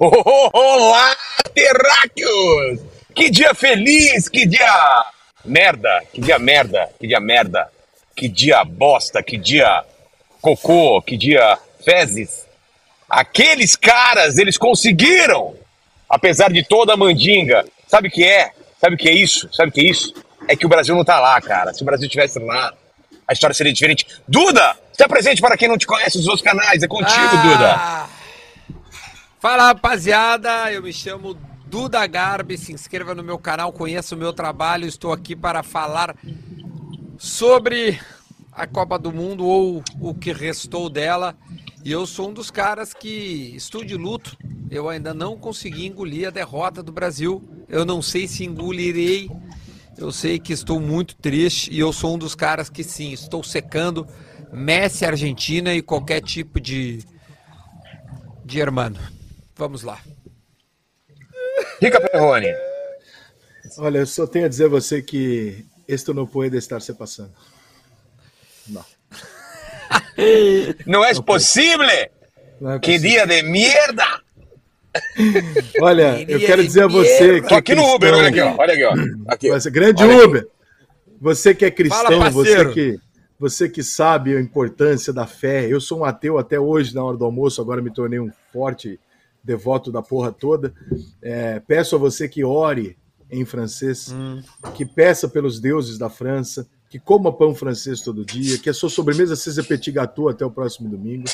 Olá, terráqueos! Que dia feliz, que dia merda, que dia merda, que dia merda, que dia bosta, que dia cocô, que dia fezes. Aqueles caras, eles conseguiram, apesar de toda a mandinga. Sabe o que é? Sabe o que é isso? Sabe o que é isso? É que o Brasil não tá lá, cara. Se o Brasil estivesse lá, a história seria diferente. Duda, se apresente para quem não te conhece nos outros canais. É contigo, Ah! Fala rapaziada, eu me chamo Duda Garbi, se inscreva no meu canal, conheça o meu trabalho, estou aqui para falar sobre a Copa do Mundo ou o que restou dela. E eu sou um dos caras que estou de luto. Eu ainda não consegui engolir a derrota do Brasil. Eu não sei se engolirei. Eu sei que estou muito triste e eu sou um dos caras que sim, estou secando Messi, Argentina e qualquer tipo de de hermano. Vamos lá. Rica Perrone. Olha, eu só tenho a dizer a você que esto não pode estar se passando. Não. Não é possível? não é Que dia de merda! Olha, eu quero dizer a você que é aqui no Uber, olha aqui, ó. Olha aqui, ó. Aqui. Você, grande Olha aqui. Uber. Você que é cristão, Fala, você que você que sabe a importância da fé. Eu sou um ateu até hoje na hora do almoço, agora me tornei um forte devoto da porra toda. É, peço a você que ore em francês, Hum. que peça pelos deuses da França, que coma pão francês todo dia, que a sua sobremesa seja petit gâteau até o próximo domingo,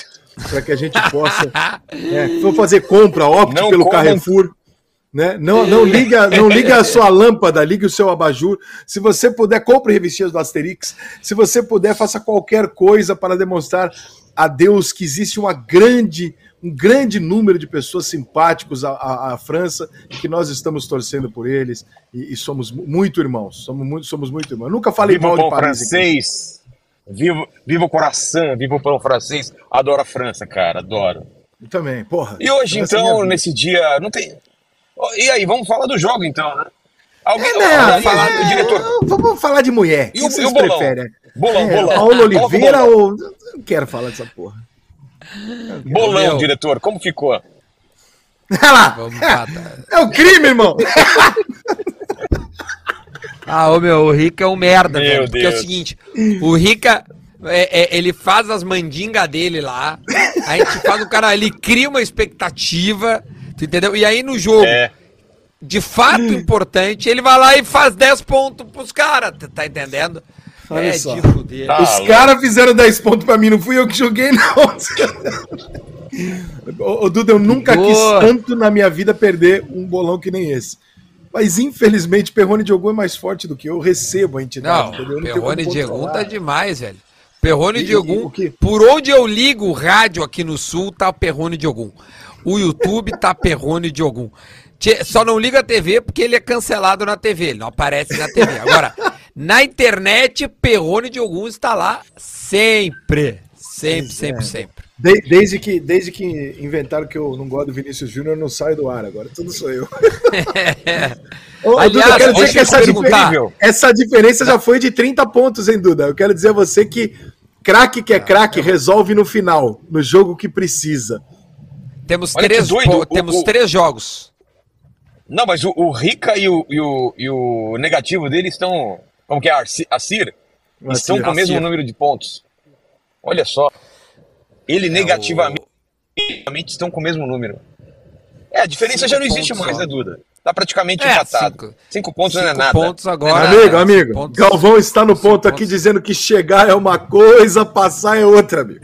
para que a gente possa é, fazer compra, opte Não pelo comam- Carrefour. Né? Não, não, liga, não liga a sua lâmpada, ligue o seu abajur. Se você puder, compre revistinhas do Asterix. Se você puder, faça qualquer coisa para demonstrar a Deus que existe uma grande, um grande número de pessoas simpáticos à, à- à França que nós estamos torcendo por eles e, e somos mu- muito irmãos. Somos muito, somos muito irmãos. Nunca falei Viva mal de Paris. aqui. francês. Viva, viva o coração, viva o pão francês. Adoro a França, cara, adoro. Eu também, porra. E hoje, é então, vida. nesse dia, não tem. E aí, vamos falar do jogo, então, né? Alguém É, vamos né, falar é, diretor. Vamos falar de mulher. E o- vocês e o bolão? preferem? Bolão, É, bolão. Paulo Oliveira bolão. ou. Não quero falar dessa porra. Bolão, Meu. diretor, como ficou? Olha lá! É o crime, irmão! Ah, ô meu, o Rica é um merda, Meu velho. Porque é o Deus. seguinte, o Rica, é, é, ele faz as mandingas dele lá, a gente faz o cara, ele cria uma expectativa, tu entendeu? E aí no jogo, É. de fato importante, ele vai lá e faz 10 pontos pros caras, tá entendendo? Olha é só. de fuder. Tá. Os caras fizeram 10 pontos pra mim, não fui eu que joguei, não. ô, Duda, eu nunca quis Boa. tanto na minha vida perder um bolão que nem esse. Mas infelizmente, Perrone Diogo é mais forte do que eu. recebo a entidade, Não, entendeu? Eu não Perrone controlar. tá demais, velho. Perrone E- e- Diegum, o quê? por onde eu ligo o rádio aqui no sul, tá Perrone Diogum. O YouTube tá Perrone Diogum. Tchê, Só não liga a TV porque ele é cancelado na TV, ele não aparece na TV. Agora, na internet, Perrone Diogum está lá sempre. Sempre, sempre, sempre. De- desde, que, desde que inventaram que eu não gosto do Vinícius Júnior, eu não saio do ar agora. Tudo sou eu. Ô, Aliás, Duda, eu quero dizer que essa, te difer- perguntar. essa diferença já foi de 30 pontos, hein, Duda? Eu quero dizer a você que craque que é craque resolve no final, no jogo que precisa. Temos, Olha que três, doido, temos o- três jogos. Não, mas o, o Rica e o, e, o, e o negativo dele estão. Como que é? Arci- Acir? Estão com o mesmo número de pontos. Olha só. Ele negativamente estão com o mesmo número. É, a diferença Cinco já não existe mais, só. né, Duda? Tá praticamente É, empatado. cinco. Cinco, pontos não é Cinco nada. pontos agora. amigo, amigo, cinco pontos. Galvão está no cinco ponto aqui pontos. dizendo que chegar é uma coisa, passar é outra, amigo.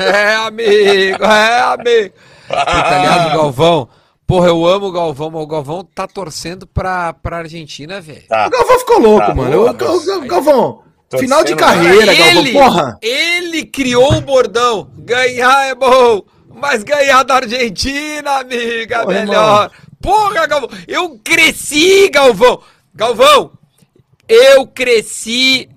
É, amigo, é, amigo. Puta, aliás, o Galvão. Porra, eu amo o Galvão, mas o Galvão tá torcendo pra, pra Argentina, velho. Tá. O Galvão ficou louco, Tá, mano. boa, O. Galvão, Tô final de carreira, Galvão, ele, porra. ele criou o bordão. Ganhar é bom, mas ganhar da Argentina, amiga, é Porra, melhor. Porra, Galvão, eu cresci, Galvão. Galvão, eu cresci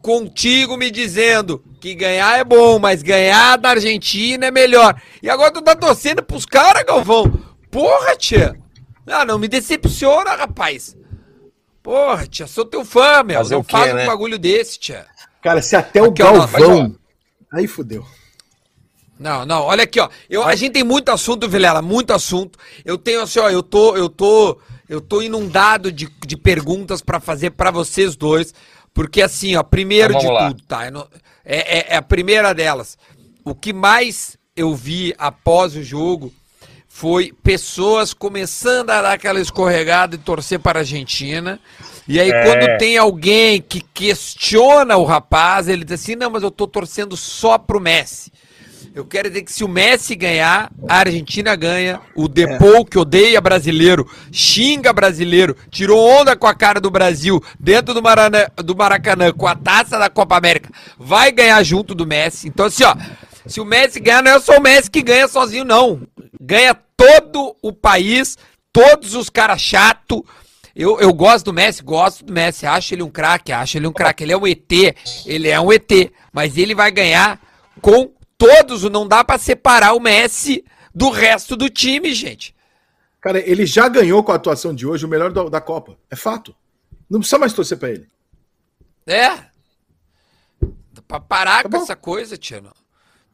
contigo me dizendo que ganhar é bom, mas ganhar da Argentina é melhor. E agora tu tá torcendo pros caras, Galvão. Porra, tia. Ah, não me decepciona, rapaz. Porra, tia, sou teu fã, meu. Fazer não quê, faz um né? bagulho desse, tia. Cara, se até o Aqui, ó, Galvão. mas, Aí fudeu. Não, não, olha aqui, ó. Eu, a gente tem muito assunto, Vilela, muito assunto. Eu tenho assim, ó, eu tô, eu tô, eu tô inundado de, de perguntas para fazer para vocês dois, porque assim, ó, primeiro Então, de lá. tudo, tá? Não- é, é- é a primeira delas. O que mais eu vi após o jogo foi pessoas começando a dar aquela escorregada e torcer para a Argentina. E aí, É. quando tem alguém que questiona o rapaz, ele diz assim: não, mas eu tô torcendo só pro Messi. Eu quero dizer que se o Messi ganhar, a Argentina ganha. O Depou, que odeia brasileiro, xinga brasileiro, tirou onda com a cara do Brasil dentro do, Maracanã, do Maracanã com a taça da Copa América, vai ganhar junto do Messi. Então, assim, ó, se o Messi ganhar, não é só o Messi que ganha sozinho, não. Ganha todo o país, todos os caras chato. Eu, eu gosto do Messi, gosto do Messi, acho ele um craque, acho ele um craque. Ele é um ET, ele é um ET, mas ele vai ganhar com todos, não dá pra separar o Messi do resto do time, gente. Cara, ele já ganhou com a atuação de hoje o melhor da, da Copa. É fato. Não precisa mais torcer pra ele. É. Pra parar Tá com bom. essa coisa, Tino.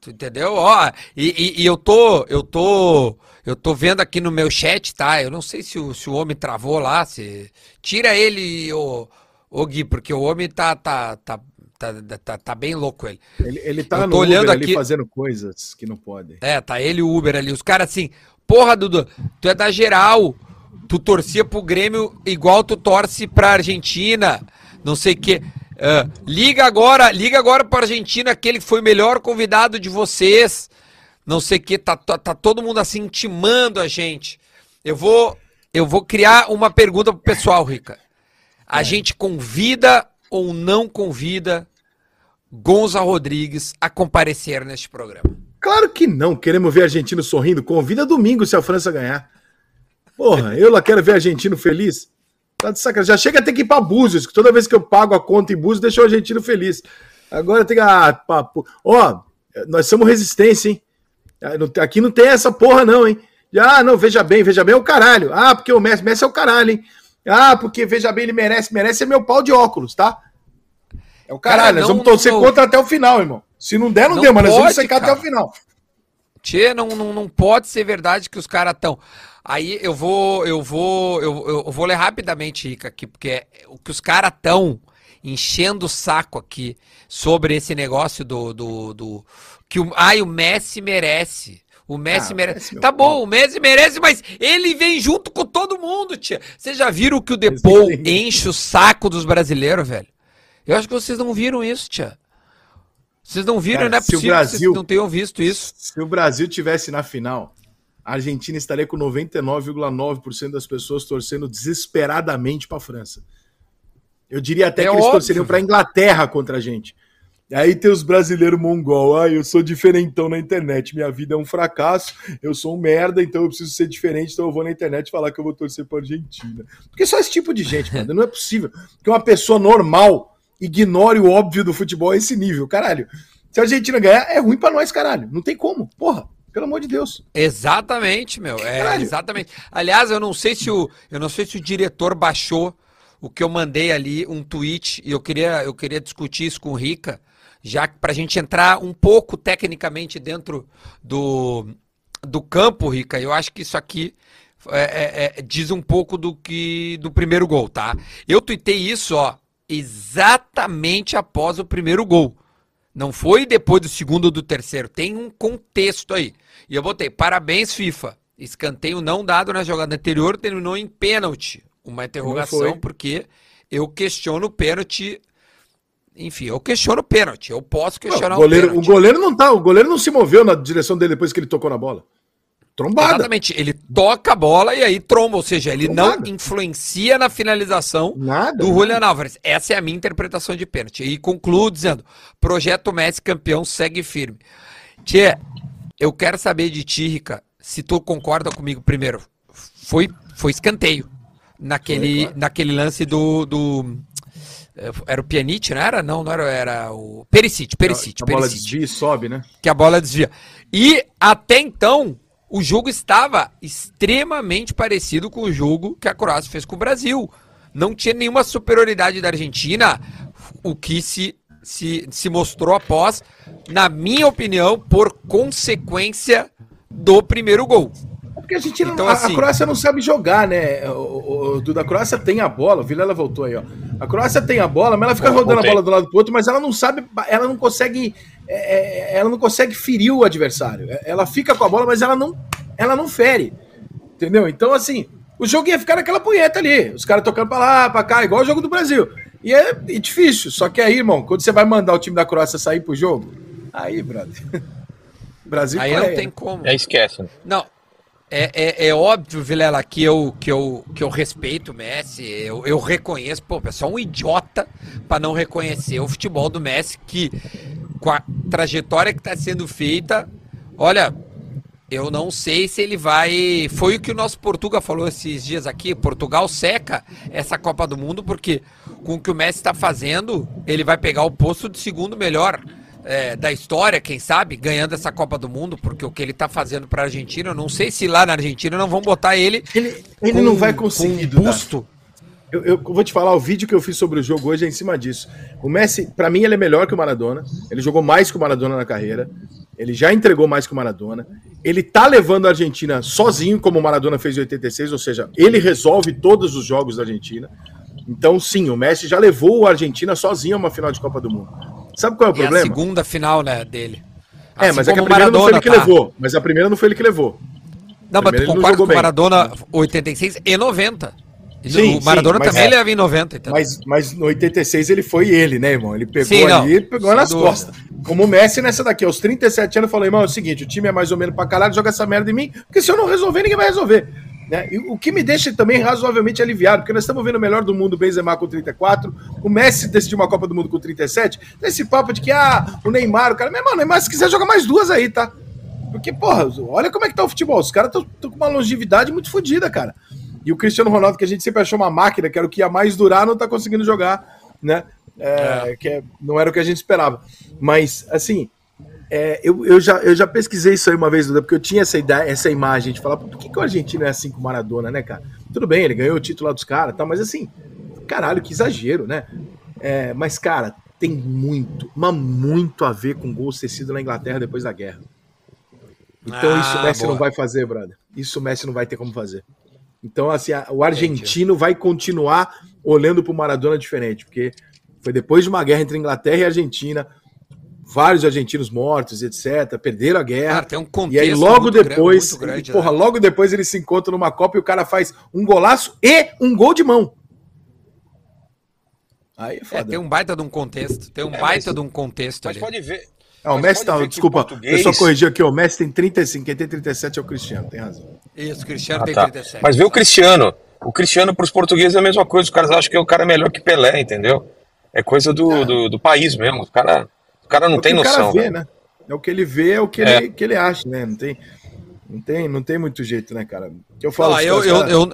Tu entendeu? Ó, e, e- e eu tô, eu tô, eu tô vendo aqui no meu chat, tá? Eu não sei se o, se o homem travou lá, se tira ele, ô, ô Gui, porque o homem tá, tá, tá, tá, tá, tá bem louco ele. Ele, ele tá Eu tô no olhando Uber ali aqui- fazendo coisas que não podem. É, tá ele e o Uber ali. Os caras assim, porra, Dudu, tu é da geral. Tu torcia pro Grêmio igual tu torce pra Argentina. Não sei o quê. Ah, liga agora, liga agora pra Argentina, aquele que foi o melhor convidado de vocês. Não sei o quê. Tá, tá, tá todo mundo assim intimando a gente. Eu vou, eu vou criar uma pergunta pro pessoal, Rica. A gente convida ou não convida Gonza Rodrigues a comparecer neste programa? Claro que não. Queremos ver argentino sorrindo. Convida domingo se a França ganhar. Porra, eu lá quero ver argentino feliz. Tá de sacanagem. Já chega a ter que ir pra Búzios, que toda vez que eu pago a conta em Búzios, deixa o argentino feliz. Agora tem que. Ah, papo. Ó, nós somos resistência, hein? Ah, Aqui não tem essa porra, não, hein? Ah, não, veja bem, veja bem é o caralho. Ah, porque o Messi, Messi é o caralho, hein? Ah, porque veja bem, ele merece, merece é meu pau de óculos, tá? É o caralho, Cara, nós não- vamos torcer não- contra até o final, irmão. Se não der, não, Não deu, mas nós vamos secar cara. até o final. Tchê, não, não, não pode ser verdade que os caras estão. Aí eu vou, eu vou, eu, eu- eu vou ler rapidamente, Rica, aqui, porque é o que os caras estão enchendo o saco aqui sobre esse negócio do. do, do que o, ai, o Messi merece. O Messi Ah, merece. Meu tá bom, o Messi merece, mas ele vem junto com todo mundo, tia. Vocês já viram que o Depou enche o saco dos brasileiros, velho? Eu acho que vocês não viram isso, tia. Vocês não viram, Cara, não é se o possível que Brasil- vocês não tenham visto isso. Se o Brasil tivesse na final, a Argentina estaria com 99,9% das pessoas torcendo desesperadamente para a França. Eu diria até É que eles óbvio, torceriam para a Inglaterra contra a gente. Aí tem os brasileiros mongol. Ah, eu sou diferentão na internet. Minha vida é um fracasso. Eu sou um merda, então eu preciso ser diferente. Então eu vou na internet falar que eu vou torcer para Argentina. Porque só esse tipo de gente, mano. Não é possível que uma pessoa normal ignore o óbvio do futebol a esse nível. Caralho. Se a Argentina ganhar, é ruim para nós, caralho. Não tem como. Porra, pelo amor de Deus. Exatamente, meu. É, exatamente. Aliás, eu não sei se o eu não sei se o diretor baixou o que eu mandei ali, um tweet, e eu queria eu queria discutir isso com o Rica, já que pra gente entrar um pouco tecnicamente dentro do do campo, Rica. Eu acho que isso aqui é, é, é, diz um pouco do que do primeiro gol, tá? Eu tuitei isso, ó, exatamente após o primeiro gol. Não foi depois do segundo ou do terceiro. Tem um contexto aí. E eu botei, parabéns, FIFA. Escanteio não dado na jogada anterior terminou em pênalti. Uma interrogação, porque eu questiono o pênalti. Enfim, eu questiono o pênalti. Eu posso Não, questionar o, goleiro, o pênalti. goleiro não tá. O goleiro não se moveu na direção dele depois que ele tocou na bola. Trombada. Exatamente. Ele toca a bola e aí tromba. Ou seja, ele não Trombada. influencia na finalização Nada. do Julian Álvares. Essa é a minha interpretação de pênalti. E concluo dizendo: projeto Messi campeão segue firme. Tchê, eu quero saber de ti, Rica, se tu concorda comigo primeiro. Foi, foi escanteio naquele, naquele lance do, do. Eh, Era o Pjanic, não era? Não, não era. Era o. Perisic, Perisic, a bola Perisic desvia e sobe, né? que a bola desvia. E até então, o jogo estava extremamente parecido com o jogo que a Croácia fez com o Brasil. Não tinha nenhuma superioridade da Argentina, o que se, se, se mostrou após, na minha opinião, por consequência do primeiro gol. Porque a gente então, a, assim, a Croácia não sabe jogar, né? O, o, o, da Croácia tem a bola, o Vilela voltou aí, ó. A Croácia tem a bola, mas ela fica rodando voltei. a bola do lado pro outro, mas ela não sabe, ela não consegue, é, é, ela não consegue ferir o adversário. É, ela fica com a bola, mas ela não, ela não fere. Entendeu? Então, assim, o jogo ia ficar naquela punheta ali. Os caras tocando pra lá, pra cá, igual o jogo do Brasil. E é, é difícil. Só que aí, irmão, quando você vai mandar o time da Croácia sair pro jogo, aí, brother. Brasil Aí não tem como. É esquece. Não, é, é, é, óbvio, Vilela, que eu, que, eu, que eu respeito o Messi, eu, eu reconheço, pô, é só um idiota para não reconhecer o futebol do Messi, que com a trajetória que está sendo feita, olha, eu não sei se ele vai. Foi o que o nosso Portugal falou esses dias aqui. Portugal seca essa Copa do Mundo, porque com o que o Messi está fazendo, ele vai pegar o posto de segundo melhor é, da história, quem sabe, ganhando essa Copa do Mundo, porque o que ele está fazendo para a Argentina, eu não sei se lá na Argentina não vão botar ele. Ele, ele com, não vai conseguir. Com busto. Eu, eu, vou te falar, o vídeo que eu fiz sobre o jogo hoje é em cima disso. O Messi, para mim, ele é melhor que o Maradona. Ele jogou mais que o Maradona na carreira. Ele já entregou mais que o Maradona. Ele tá levando a Argentina sozinho, como o Maradona fez em 86, ou seja, ele resolve todos os jogos da Argentina. Então, sim, o Messi já levou a Argentina sozinho a uma final de Copa do Mundo. Sabe qual é o problema? É a segunda final, né, dele. Assim é, mas é que a primeira Maradona, não foi ele que tá. levou. Mas a primeira não foi ele que levou. Não, mas tu concorda com o Maradona 86 e 90. Sim, o Maradona sim, também é. leva em 90. Então. Mas, mas no 86 ele foi ele, né, irmão? Ele pegou sim, ali e pegou nas dúvida. costas. Como o Messi nessa daqui, aos 37 anos, falou, irmão, é o seguinte, o time é mais ou menos pra caralho, joga essa merda em mim, porque se eu não resolver, ninguém vai resolver. Né? E o que me deixa também razoavelmente aliviado, porque nós estamos vendo o melhor do mundo, o Benzema com 34, o Messi decidiu uma Copa do Mundo com 37, esse papo de que, ah, o Neymar, o cara, meu irmão, o Neymar, se quiser, joga mais duas aí, tá? Porque, porra, olha como é que tá o futebol, os caras estão com uma longevidade muito fodida, cara. E o Cristiano Ronaldo, que a gente sempre achou uma máquina, que era o que ia mais durar, não tá conseguindo jogar, né? É, é. Que é, não era o que a gente esperava. Mas, assim, é, eu, eu, já, eu já pesquisei isso aí uma vez, porque eu tinha essa ideia, essa imagem de falar, por que, que o argentino é assim com o Maradona, né, cara? Tudo bem, ele ganhou o título lá dos caras, tá, mas assim, caralho, que exagero, né? É, mas, cara, tem muito, mas muito a ver com gols ter sido na Inglaterra depois da guerra. Então ah, isso o Messi boa. não vai fazer, brother. Isso o Messi não vai ter como fazer. Então, assim, a, o argentino vai continuar olhando pro Maradona diferente, porque foi depois de uma guerra entre Inglaterra e Argentina, vários argentinos mortos, etc. Perderam a guerra. Cara, tem um contexto e aí logo depois, grande, grande, porra, né? logo depois eles se encontram numa Copa e o cara faz um golaço e um gol de mão. Aí é, foda. É, tem um baita de um contexto, tem um é, baita mas, de um contexto mas ali. pode ver. Ah, o Messi tá, desculpa, português... eu só corrigi aqui, o Messi tem 35, quem tem 37 é o Cristiano, tem razão. Isso, o Cristiano ah, tem tá. 37. Mas vê o Cristiano, o Cristiano para os portugueses é a mesma coisa, os caras acham que é o cara melhor que Pelé, entendeu? É coisa do, é. do, do, país mesmo, o cara... O cara não é tem noção. Vê, né? É o que ele vê, é o que, é. Ele, que ele acha, né? Não tem, não tem, não tem muito jeito, né, cara? Que eu falo. Ah, eu, eu, eu,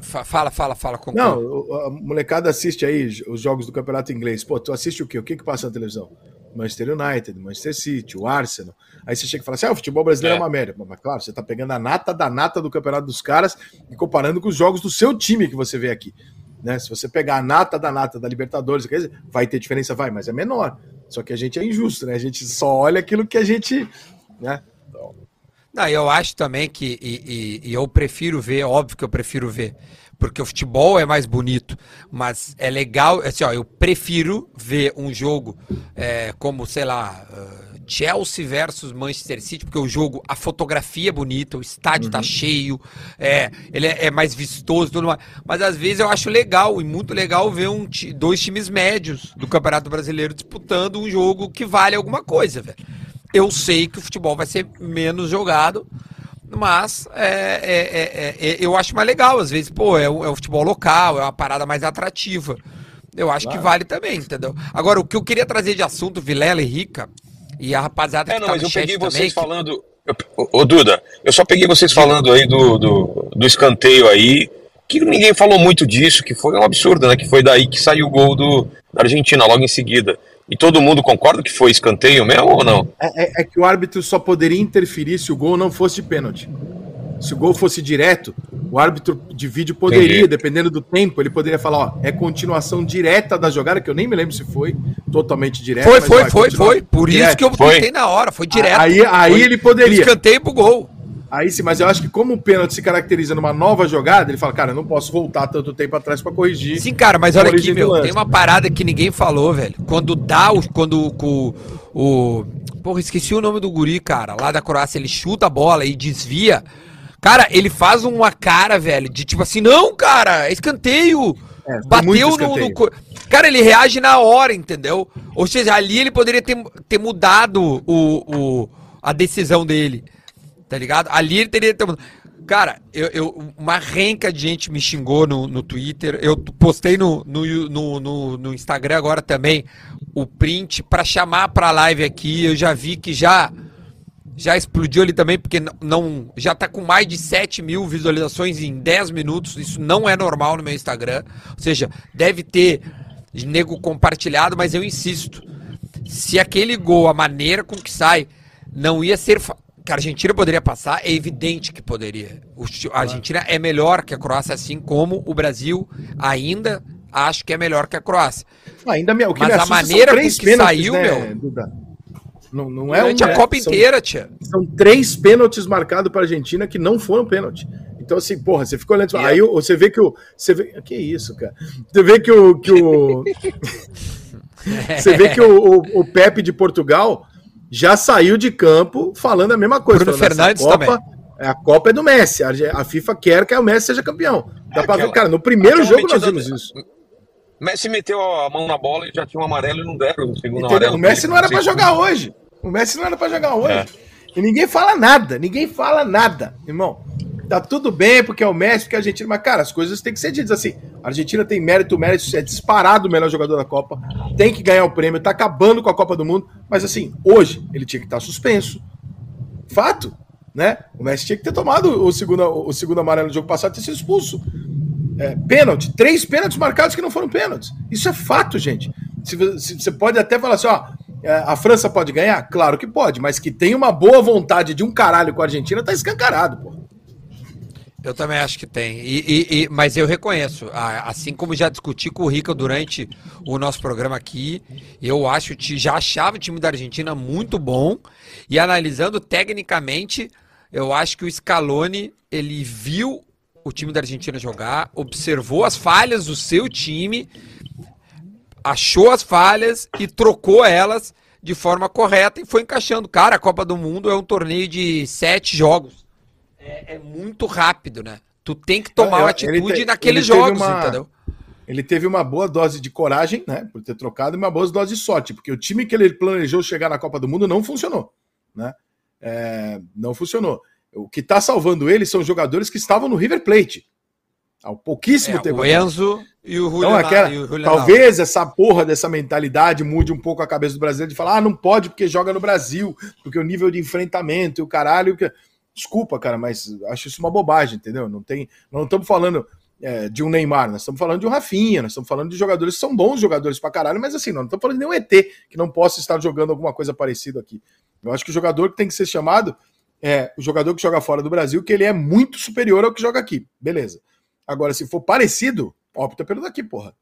Fala, fala, fala. Conclui. Não, a molecada assiste aí os jogos do campeonato inglês. Pô, tu assiste o quê? O que que passa na televisão? Manchester United, Manchester City, o Arsenal. Aí você chega e fala assim: ah, o futebol brasileiro é, é uma merda. Mas claro, você tá pegando a nata da nata do campeonato dos caras e comparando com os jogos do seu time que você vê aqui. Né? Se você pegar a nata da nata da Libertadores, vai ter diferença, vai, mas é menor. Só que a gente é injusto, né? A gente só olha aquilo que a gente. Né? Então... Não, eu acho também que. E, e, e, eu prefiro ver, óbvio que eu prefiro ver. Porque o futebol é mais bonito. Mas é legal. Assim, ó, eu prefiro ver um jogo é, como, sei lá. Uh, Chelsea versus Manchester City, porque o jogo, a fotografia é bonita, o estádio tá uhum. tá cheio, é, ele é, é, mais vistoso, tudo mais. Mas às vezes eu acho legal e muito legal ver um, dois times médios do Campeonato Brasileiro disputando um jogo que vale alguma coisa, velho. Eu sei que o futebol vai ser menos jogado, mas é, é, é, é eu acho mais legal. Às vezes, pô, é o, é o futebol local, é uma parada mais atrativa. Eu acho claro. que vale também, entendeu? Agora, o que eu queria trazer de assunto, Vilela e Rica, e a rapaziada é, que não, tá mas eu peguei vocês também, falando. Ô, Duda, eu só peguei vocês falando aí do, do, do, escanteio aí, que ninguém falou muito disso, que foi um absurdo, né? Que foi daí que saiu o gol do, da Argentina logo em seguida. E todo mundo concorda que foi escanteio mesmo ou não? É, é, é que o árbitro só poderia interferir se o gol não fosse pênalti. Se o gol fosse direto, O árbitro de vídeo poderia, Entendi. dependendo do tempo, ele poderia falar, ó, é continuação direta da jogada, que eu nem me lembro se foi totalmente direta. Foi, foi, foi, foi. Por isso que eu foi. na hora, foi direto. Aí, aí foi. ele poderia. Escanteio pro gol. Aí sim, mas eu acho que como o pênalti se caracteriza numa nova jogada, ele fala, cara, eu não posso voltar tanto tempo atrás para corrigir. Sim, cara, mas olha aqui, meu, tem uma parada que ninguém falou, velho. Quando dá o. Quando o, o. Porra, esqueci o nome do guri, cara, lá da Croácia, ele chuta a bola e desvia. Cara, ele faz uma cara, velho, de tipo assim, não, cara, é escanteio. É, Bateu escanteio. No, no, Cara, ele reage na hora, entendeu? Ou seja, ali ele poderia ter, ter mudado o, o, a decisão dele. Tá ligado? Ali ele teria. Cara, eu, eu, uma renca de gente me xingou no, no Twitter. Eu postei no, no, no, no, no Instagram agora também o print para chamar pra live aqui. Eu já vi que já já explodiu ali também, porque não já tá com mais de 7 mil visualizações em 10 minutos. Isso não é normal no meu Instagram. Ou seja, deve ter nego compartilhado, mas eu insisto. Se aquele gol, a maneira com que sai, não ia ser que a Argentina poderia passar, é evidente que poderia. a Argentina é melhor que a Croácia, assim como o Brasil ainda acho que é melhor que a Croácia. Ainda o que Mas a maneira com que saiu, né, meu. Duda? Não, não é Durante um, a é, Copa inteira, tia. São três pênaltis marcados para a Argentina que não foram pênalti. Então, assim, porra, você ficou olhando. Aí você vê que o. Você vê, que isso, cara? Você vê que o. Que o você vê que o, o, o Pepe de Portugal já saiu de campo falando a mesma coisa. Bruno Fernandes Copa, também. É, a Copa é do Messi. A FIFA quer que o Messi seja campeão. Dá é pra aquela, ver, cara, no primeiro jogo nós vimos isso. Messi meteu a mão na bola e já tinha um amarelo e não deram o segundo Entendeu? amarelo. O Messi não era para jogar hoje. O Messi não era para jogar hoje. É. E ninguém fala nada, ninguém fala nada, irmão. Tá tudo bem porque é o Messi, porque a Argentina. Mas, cara, as coisas têm que ser ditas assim. A Argentina tem mérito, mérito é disparado o melhor jogador da Copa. Tem que ganhar o prêmio, tá acabando com a Copa do Mundo. Mas, assim, hoje ele tinha que estar suspenso. Fato, né? O Messi tinha que ter tomado o segundo, o segundo amarelo no jogo passado e ter sido expulso. É, pênalti, três pênaltis marcados que não foram pênaltis. Isso é fato, gente. Se, se, você pode até falar assim, ó, é, a França pode ganhar? Claro que pode, mas que tem uma boa vontade de um caralho com a Argentina, tá escancarado, pô. Eu também acho que tem. E, e, e, mas eu reconheço, assim como já discuti com o Rica durante o nosso programa aqui, eu acho que já achava o time da Argentina muito bom. E analisando tecnicamente, eu acho que o Scaloni ele viu o time da Argentina jogar, observou as falhas do seu time, achou as falhas e trocou elas de forma correta e foi encaixando. Cara, a Copa do Mundo é um torneio de sete jogos é, é muito rápido, né? Tu tem que tomar uma atitude te, naqueles jogos, uma, entendeu? Ele teve uma boa dose de coragem, né? Por ter trocado, e uma boa dose de sorte, porque o time que ele planejou chegar na Copa do Mundo não funcionou, né? É, não funcionou. O que está salvando ele são jogadores que estavam no River Plate. Há pouquíssimo é, tempo. O Enzo e o Julio. Então, aquela, o Julio talvez essa porra dessa mentalidade mude um pouco a cabeça do brasileiro de falar: ah, não pode porque joga no Brasil, porque o nível de enfrentamento e o caralho. Que... Desculpa, cara, mas acho isso uma bobagem, entendeu? Não tem, não estamos falando é, de um Neymar, nós estamos falando de um Rafinha, nós estamos falando de jogadores que são bons jogadores pra caralho, mas assim, não estamos falando de nenhum ET que não possa estar jogando alguma coisa parecida aqui. Eu acho que o jogador que tem que ser chamado é o jogador que joga fora do Brasil, que ele é muito superior ao que joga aqui. Beleza. Agora, se for parecido, opta pelo daqui, porra.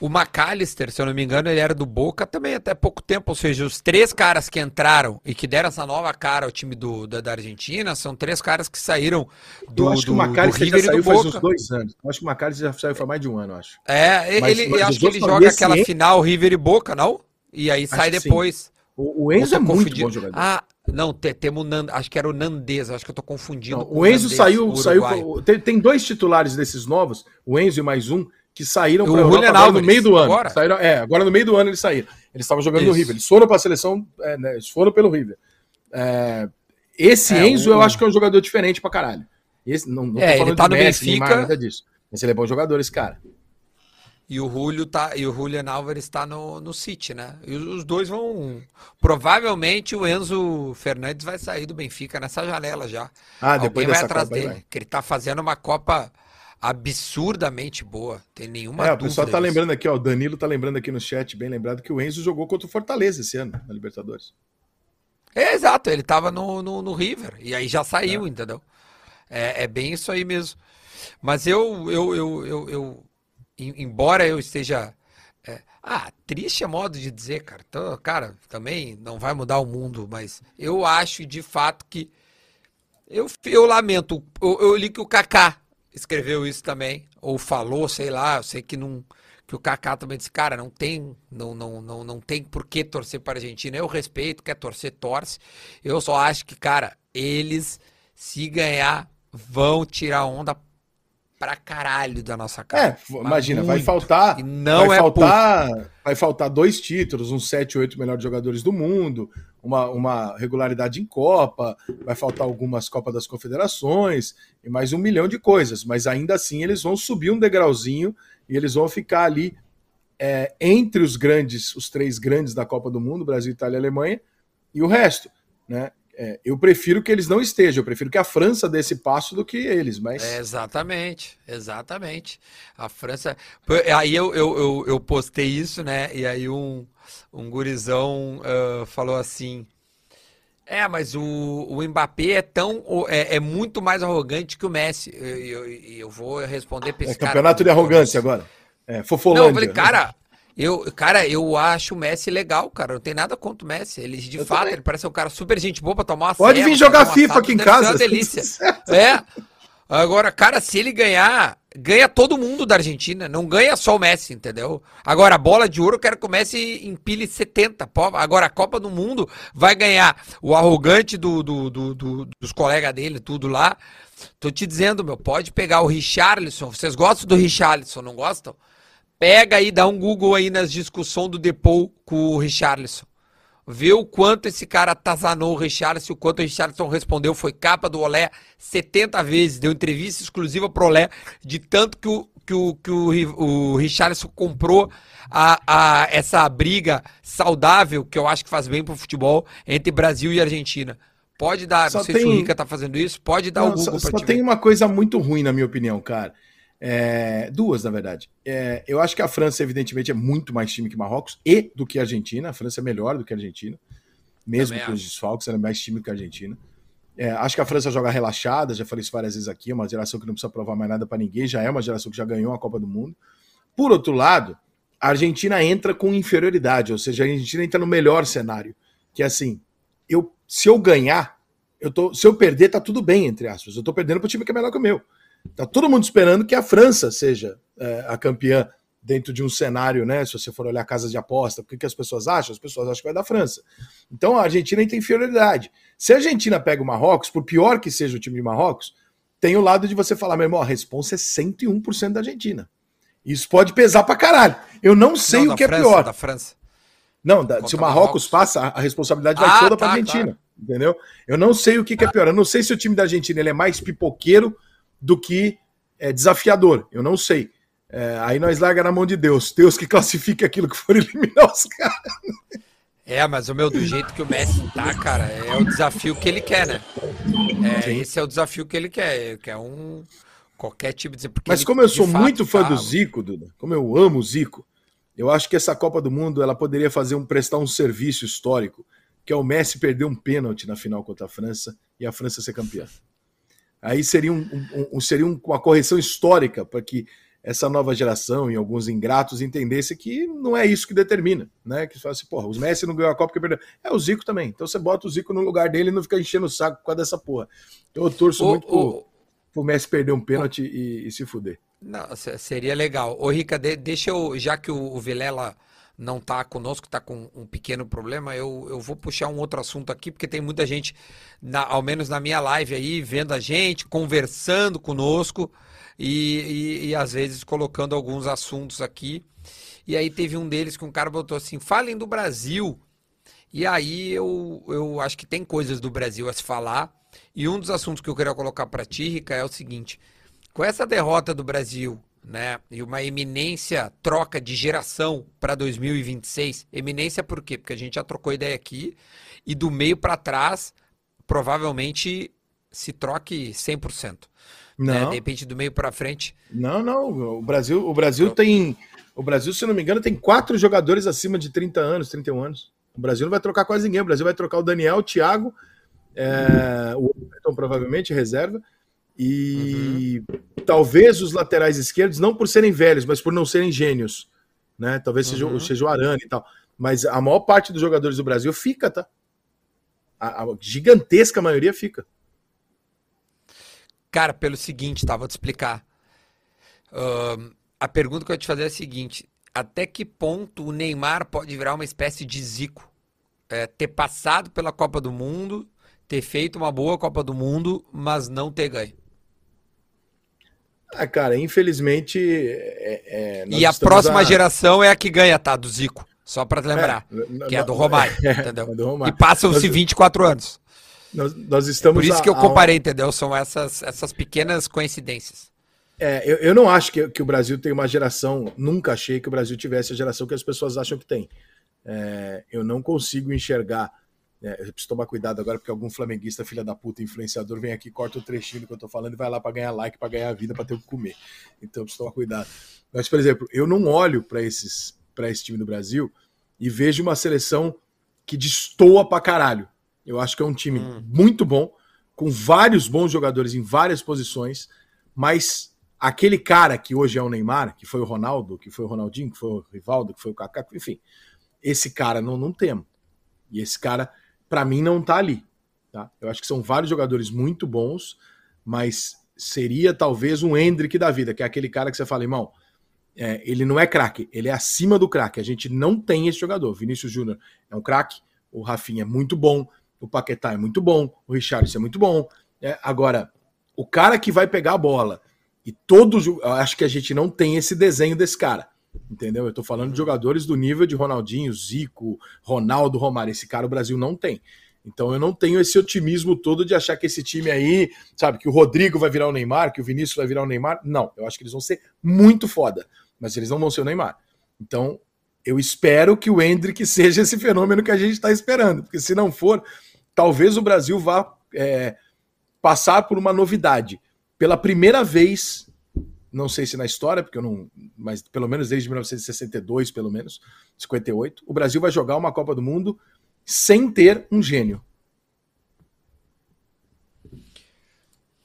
O McAllister, se eu não me engano, ele era do Boca também até pouco tempo. Ou seja, os três caras que entraram e que deram essa nova cara ao time do, da, da Argentina são três caras que saíram do, eu acho que o McAllister já saiu faz uns dois anos. Eu acho que o McAllister já saiu faz mais de um ano, acho. É, mas, ele, mas acho que ele joga aquela final River e Boca, não? E aí sai depois. O, o Enzo é muito confundido. bom jogador. Ah, não, temos Nand... acho que era o Nandez, acho que eu tô confundindo. Não, o Enzo Nandez, saiu, saiu tem, tem, dois titulares desses novos, o Enzo e mais um, que saíram para Europa agora no meio do ano. Agora? Saíram, é, agora no meio do ano eles saíram. Eles estavam jogando Isso. no River. Eles foram para a seleção, é, né, eles foram pelo River. É, esse é, Enzo eu acho que é um jogador diferente pra caralho. Esse, não, não é, ele tá no Messi, Benfica. Neymar, nada disso. Mas ele é bom jogador, esse cara. E o Julio tá, e o Julian Álvares está no, no City, né? E os, dois vão. Provavelmente o Enzo Fernandes vai sair do Benfica nessa janela já. Ah, depois Alguém vai atrás dele. Vai. Que ele tá fazendo uma Copa absurdamente boa. Tem nenhuma é, O pessoal tá lembrando aqui, ó. O Danilo tá lembrando aqui no chat, bem lembrado, que o Enzo jogou contra o Fortaleza esse ano, na Libertadores. É, exato, ele tava no, no, no River. E aí já saiu, é. entendeu? É, é bem isso aí mesmo. Mas eu, eu, eu, eu, eu embora eu esteja. É, ah, triste é modo de dizer, cara. Cara, também não vai mudar o mundo, mas eu acho de fato que. Eu, eu lamento. Eu, eu li que o Kaká escreveu isso também, ou falou, sei lá, eu sei que não que o Kaká também disse, cara, não tem, não, não, não, não tem por que torcer para a Argentina. Eu respeito, quer torcer, torce. Eu só acho que, cara, eles, se ganhar, vão tirar onda pra caralho da nossa cara. É, imagina, muito. vai faltar. E não vai é faltar, pouco. vai faltar dois títulos, uns 7, 8 melhores jogadores do mundo, uma, uma regularidade em Copa, vai faltar algumas Copas das Confederações e mais um milhão de coisas. Mas ainda assim eles vão subir um degrauzinho e eles vão ficar ali é, entre os grandes, os três grandes da Copa do Mundo, Brasil, Itália e Alemanha, e o resto, né? É, eu prefiro que eles não estejam, eu prefiro que a França dê esse passo do que eles, mas. É, exatamente, exatamente. A França. Aí eu, eu, eu, eu, postei isso, né? E aí um, um gurizão uh, falou assim. É, mas o, o Mbappé é tão. É, é muito mais arrogante que o Messi. E eu, eu, eu, vou responder pra esse é, cara. Campeonato de arrogância agora. É, fofolândia. Não, eu falei, cara. Eu, cara, eu acho o Messi legal, cara. Não tem nada contra o Messi. Ele, de eu fato, também. ele parece um cara super gente boa pra tomar uma Pode vir jogar FIFA aqui em casa. É uma delícia. é. Agora, cara, se ele ganhar, ganha todo mundo da Argentina. Não ganha só o Messi, entendeu? Agora, a bola de ouro, eu quero que o Messi empile 70. Agora, a Copa do Mundo vai ganhar o arrogante do, do, do, do dos colegas dele, tudo lá. Tô te dizendo, meu, pode pegar o Richarlison. Vocês gostam do Richarlison, não gostam? Pega aí, dá um Google aí nas discussões do Depou com o Richarlison. Vê o quanto esse cara atazanou o Richarlison, o quanto o Richarlison respondeu. Foi capa do Olé 70 vezes. Deu entrevista exclusiva pro Olé, de tanto que o, que o, que o, o Richarlison comprou a, a, essa briga saudável, que eu acho que faz bem pro futebol, entre Brasil e Argentina. Pode dar, só não sei tem... se o Rica tá fazendo isso, pode dar não, o Google só, só tem ver. uma coisa muito ruim, na minha opinião, cara. É, duas, na verdade. É, eu acho que a França, evidentemente, é muito mais time que Marrocos e do que a Argentina. A França é melhor do que a Argentina, mesmo com os desfalques, ela é mais time que a Argentina. É, acho que a França joga relaxada, já falei isso várias vezes aqui, é uma geração que não precisa provar mais nada para ninguém, já é uma geração que já ganhou a Copa do Mundo. Por outro lado, a Argentina entra com inferioridade, ou seja, a Argentina entra no melhor cenário, que é assim, eu, se eu ganhar, eu tô, se eu perder, tá tudo bem, entre aspas. Eu tô perdendo pro time que é melhor que o meu. Tá todo mundo esperando que a França seja é, a campeã dentro de um cenário, né? Se você for olhar casas de aposta, o que, que as pessoas acham? As pessoas acham que vai dar França. Então a Argentina tem inferioridade. Se a Argentina pega o Marrocos, por pior que seja o time de Marrocos, tem o lado de você falar, meu irmão, a resposta é 101% da Argentina. Isso pode pesar pra caralho. Eu não sei não, o que é França, é pior. Da França. Não, da, se o Marrocos, Marrocos, passa, a responsabilidade vai ah, toda tá, pra Argentina. Claro. Entendeu? Eu não sei o que, que é pior. Eu não sei se o time da Argentina ele é mais pipoqueiro do que é, desafiador. Eu não sei. É, aí nós larga na mão de Deus. Deus que classifique aquilo que for eliminar os caras. É, mas o meu, do jeito que o Messi tá, cara, é o desafio que ele quer, né? É, esse é o desafio que ele quer. Que é um. Qualquer tipo de. Mas como eu sou muito fã tá... do Zico, Duda, como eu amo o Zico, eu acho que essa Copa do Mundo ela poderia fazer um prestar um serviço histórico, que é o Messi perder um pênalti na final contra a França e a França ser campeã. Aí seria, um, um, seria uma correção histórica para que essa nova geração e alguns ingratos entendesse que não é isso que determina, né? Que fala assim, porra, os Messi não ganhou a Copa porque perdeu. É o Zico também. Então você bota o Zico no lugar dele e não fica enchendo o saco com a dessa porra. Então eu torço o, muito o, pro, pro Messi perder um pênalti e, e, se fuder. Não, seria legal. Ô, Rica, deixa eu, já que o, o Vilela não está conosco, está com um pequeno problema, eu, eu vou puxar um outro assunto aqui, porque tem muita gente, na, ao menos na minha live aí, vendo a gente, conversando conosco e, e, e às vezes colocando alguns assuntos aqui. E aí teve um deles que um cara botou assim: falem do Brasil. E aí eu, eu acho que tem coisas do Brasil a se falar. E um dos assuntos que eu queria colocar para ti, Rica, é o seguinte: com essa derrota do Brasil né? E uma eminência troca de geração para 2026. Eminência por quê? Porque a gente já trocou ideia aqui e do meio para trás provavelmente se troque 100%. Né? Não. Né? De repente do meio para frente. Não, não, o Brasil, o Brasil tem o Brasil, se não me engano, tem quatro jogadores acima de 30 anos, 31 anos. O Brasil não vai trocar quase ninguém. O Brasil vai trocar o Daniel, o Thiago, é, o Everton provavelmente reserva E uhum. Talvez os laterais esquerdos, não por serem velhos, mas por não serem gênios. Né? Talvez seja, uhum. seja o Arana e tal. Mas a maior parte dos jogadores do Brasil fica, tá? A, a gigantesca maioria fica. Cara, pelo seguinte, tá? Vou te explicar. Uh, a pergunta que eu ia te fazer é a seguinte: até que ponto o Neymar pode virar uma espécie de Zico? É, ter passado pela Copa do Mundo, ter feito uma boa Copa do Mundo, mas não ter ganho. Ah, cara, infelizmente. É, é, e a próxima a... geração é a que ganha, tá? Do Zico. Só para lembrar. É, que é do Romário, é, entendeu? Do Romário. E passam-se 24 anos. Nós, nós estamos Por isso que eu comparei, a... entendeu? São essas, essas pequenas coincidências. É, eu, eu não acho que, que o Brasil tem uma geração, nunca achei que o Brasil tivesse a geração que as pessoas acham que tem. É, eu não consigo enxergar. É, eu preciso tomar cuidado agora, porque algum flamenguista, filha da puta, influenciador, vem aqui, corta o trechinho que eu tô falando e vai lá para ganhar like, para ganhar vida, para ter o que comer. Então eu preciso tomar cuidado. Mas, por exemplo, eu não olho para esses para esse time do Brasil e vejo uma seleção que destoa pra caralho. Eu acho que é um time hum. muito bom, com vários bons jogadores em várias posições, mas aquele cara que hoje é o Neymar, que foi o Ronaldo, que foi o Ronaldinho, que foi o Rivaldo, que foi o Kaká, enfim, esse cara não, não temos. E esse cara, para mim, não tá ali. Tá? Eu acho que são vários jogadores muito bons, mas seria talvez um Hendrick da vida, que é aquele cara que você fala, irmão, é, ele não é craque, ele é acima do craque. A gente não tem esse jogador. Vinícius Júnior é um craque, o Rafinha é muito bom, o Paquetá é muito bom, o Richardson é muito bom. É, agora, o cara que vai pegar a bola e todos, acho que a gente não tem esse desenho desse cara. Entendeu? Eu tô falando de jogadores do nível de Ronaldinho, Zico, Ronaldo, Romário. Esse cara o Brasil não tem. Então eu não tenho esse otimismo todo de achar que esse time aí, sabe, que o Rodrigo vai virar o Neymar, que o Vinícius vai virar o Neymar. Não, eu acho que eles vão ser muito foda mas eles não vão ser o Neymar. Então, eu espero que o Hendrick seja esse fenômeno que a gente está esperando, porque se não for, talvez o Brasil vá é, passar por uma novidade. Pela primeira vez, não sei se na história, porque eu não. Mas pelo menos desde 1962, pelo menos, 58, o Brasil vai jogar uma Copa do Mundo sem ter um gênio.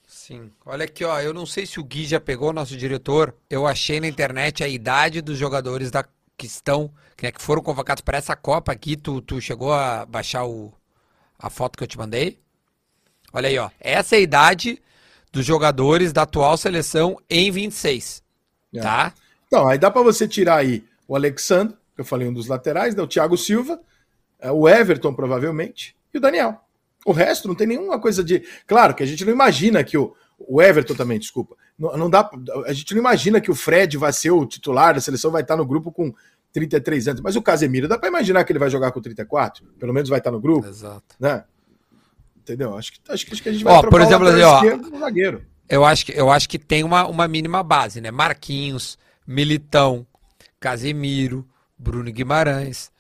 Sim. Olha aqui, ó. Eu não sei se o Gui já pegou, nosso diretor. Eu achei na internet a idade dos jogadores da, que estão, que, né, que foram convocados para essa Copa aqui. Tu, tu chegou a baixar o, a foto que eu te mandei? Olha aí, ó. Essa é a idade dos jogadores da atual seleção em 26. É. Tá? Então, aí dá para você tirar aí o Alexandre, que eu falei um dos laterais, né, o Thiago Silva, é, o Everton, provavelmente, e o Daniel. O resto não tem nenhuma coisa de. Claro que a gente não imagina que o, o Everton também, desculpa. Não, não, dá, a gente não imagina que o Fred vai ser o titular da seleção, vai estar no grupo com 33 anos. Mas o Casemiro, dá para imaginar que ele vai jogar com 34? Pelo menos vai estar no grupo. Exato. Né? Entendeu? Acho que, acho, que a gente vai ó, por exemplo, assim, ó, zagueiro. Eu acho que, eu acho que tem uma, uma mínima base, né? Marquinhos, Militão, Casemiro, Bruno Guimarães.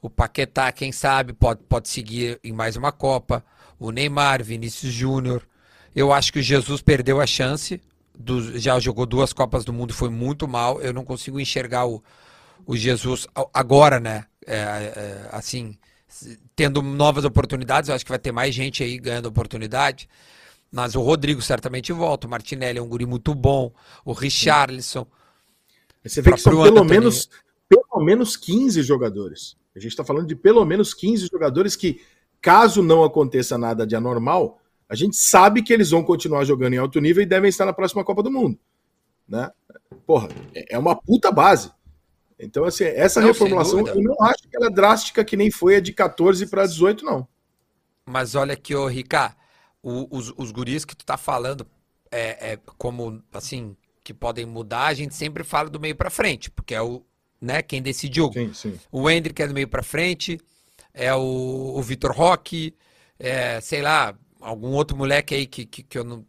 O Paquetá, quem sabe, pode, pode seguir em mais uma Copa. O Neymar, Vinícius Júnior. Eu acho que o Jesus perdeu a chance. Do, já jogou duas Copas do Mundo, foi muito mal. Eu não consigo enxergar o, o Jesus agora, né? É, é, assim, tendo novas oportunidades. Eu acho que vai ter mais gente aí ganhando oportunidade. Mas o Rodrigo certamente volta. O Martinelli é um guri muito bom. O Richarlison. Você vê que são pelo menos, pelo menos 15 jogadores. A gente está falando de pelo menos 15 jogadores que, caso não aconteça nada de anormal, a gente sabe que eles vão continuar jogando em alto nível e devem estar na próxima Copa do Mundo. Né? Porra, é, é uma puta base. Então, assim, essa não, reformulação eu não acho que ela é drástica que nem foi a de 14 para 18, não. Mas olha aqui, ô Rica, os, os guris que tu tá falando, é, é, como, assim, que podem mudar, a gente sempre fala do meio para frente, porque é o, né, quem decide o sim, sim. O Hendrick é do meio para frente, é o, o Vitor Roque, é, sei lá, algum outro moleque aí que, que, que, eu não.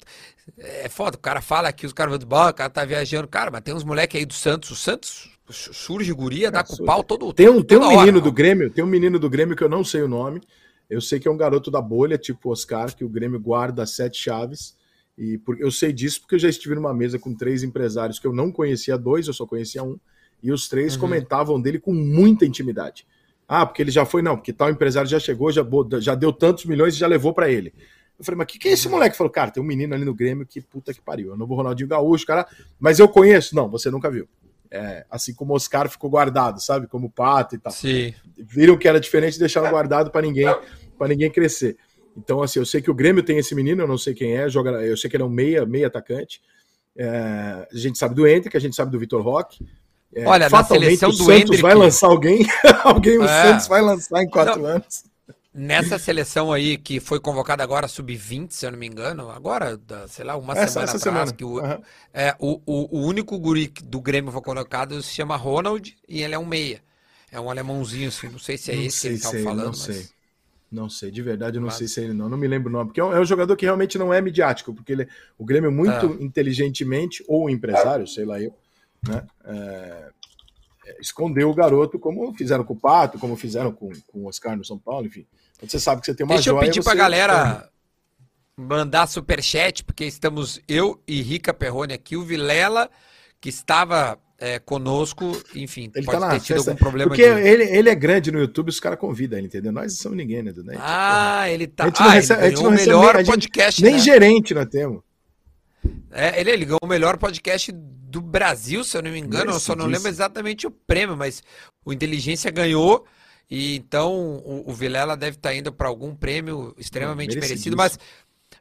É foda, o cara fala aqui, os caras vão do o cara tá viajando. Cara, mas tem uns moleques aí do Santos. O Santos surge guria, dá com o pau todo Tem um, tem um menino hora, do Grêmio, tem um menino do Grêmio que eu não sei o nome. Eu sei que é um garoto da bolha, tipo Oscar, que o Grêmio guarda sete chaves. E por, eu sei disso porque eu já estive numa mesa com três empresários que eu não conhecia dois, eu só conhecia um. E os três uhum. comentavam dele com muita intimidade. Ah, porque ele já foi, não, porque tal empresário já chegou, já, já deu tantos milhões e já levou para ele. Eu falei, mas o que, que é esse moleque? Ele falou, cara, tem um menino ali no Grêmio que puta que pariu. Eu não vou Ronaldinho Gaúcho, cara, mas eu conheço. Não, você nunca viu. É, assim como o Oscar ficou guardado, sabe? Como o Pato e tal. Sim. Viram que era diferente e deixaram guardado para ninguém, para ninguém crescer. Então, assim, eu sei que o Grêmio tem esse menino, eu não sei quem é, joga, eu sei que ele é um meia, meia atacante. É, a gente sabe do Hendrick, a gente sabe do Vitor Roque. É, Olha, na seleção o do Santos Hendrick... vai lançar alguém, alguém o é. Santos vai lançar em quatro não. anos. Nessa seleção aí que foi convocada agora, sub-20, se eu não me engano, agora, sei lá, uma essa, semana essa atrás, semana. que o, uhum. é, o, o, o, único guri do Grêmio foi colocado se chama Ronald e ele é um meia. É um alemãozinho, assim, não sei se é não esse que ele estava falando. Não mas... sei. Não sei, de verdade eu não mas... sei se é ele não. Não me lembro o nome. Porque é um, é um jogador que realmente não é midiático, porque ele, o Grêmio muito ah. inteligentemente, ou empresário, sei lá eu, né? É, é, escondeu o garoto, como fizeram com o Pato, como fizeram com, com o Oscar no São Paulo, enfim. Quando você sabe que você tem uma Deixa joia, eu pedir pra galera mandar superchat, porque estamos eu e Rica Perrone aqui, o Vilela, que estava é, conosco, enfim, ele pode tá ter tido festa, algum problema. Porque de... ele, ele é grande no YouTube, os caras convidam ele, entendeu? Nós não somos ninguém, né, Dudu? Ah, ele tá. A gente não ah, recebe, a gente não o melhor nem, podcast. Nem né? gerente nós temos. É, ele, ele ganhou o melhor podcast do Brasil, se eu não me engano. eu só não lembro exatamente o prêmio, mas o Inteligência ganhou. E então o, o Vilela deve estar tá indo para algum prêmio extremamente merecido. Mas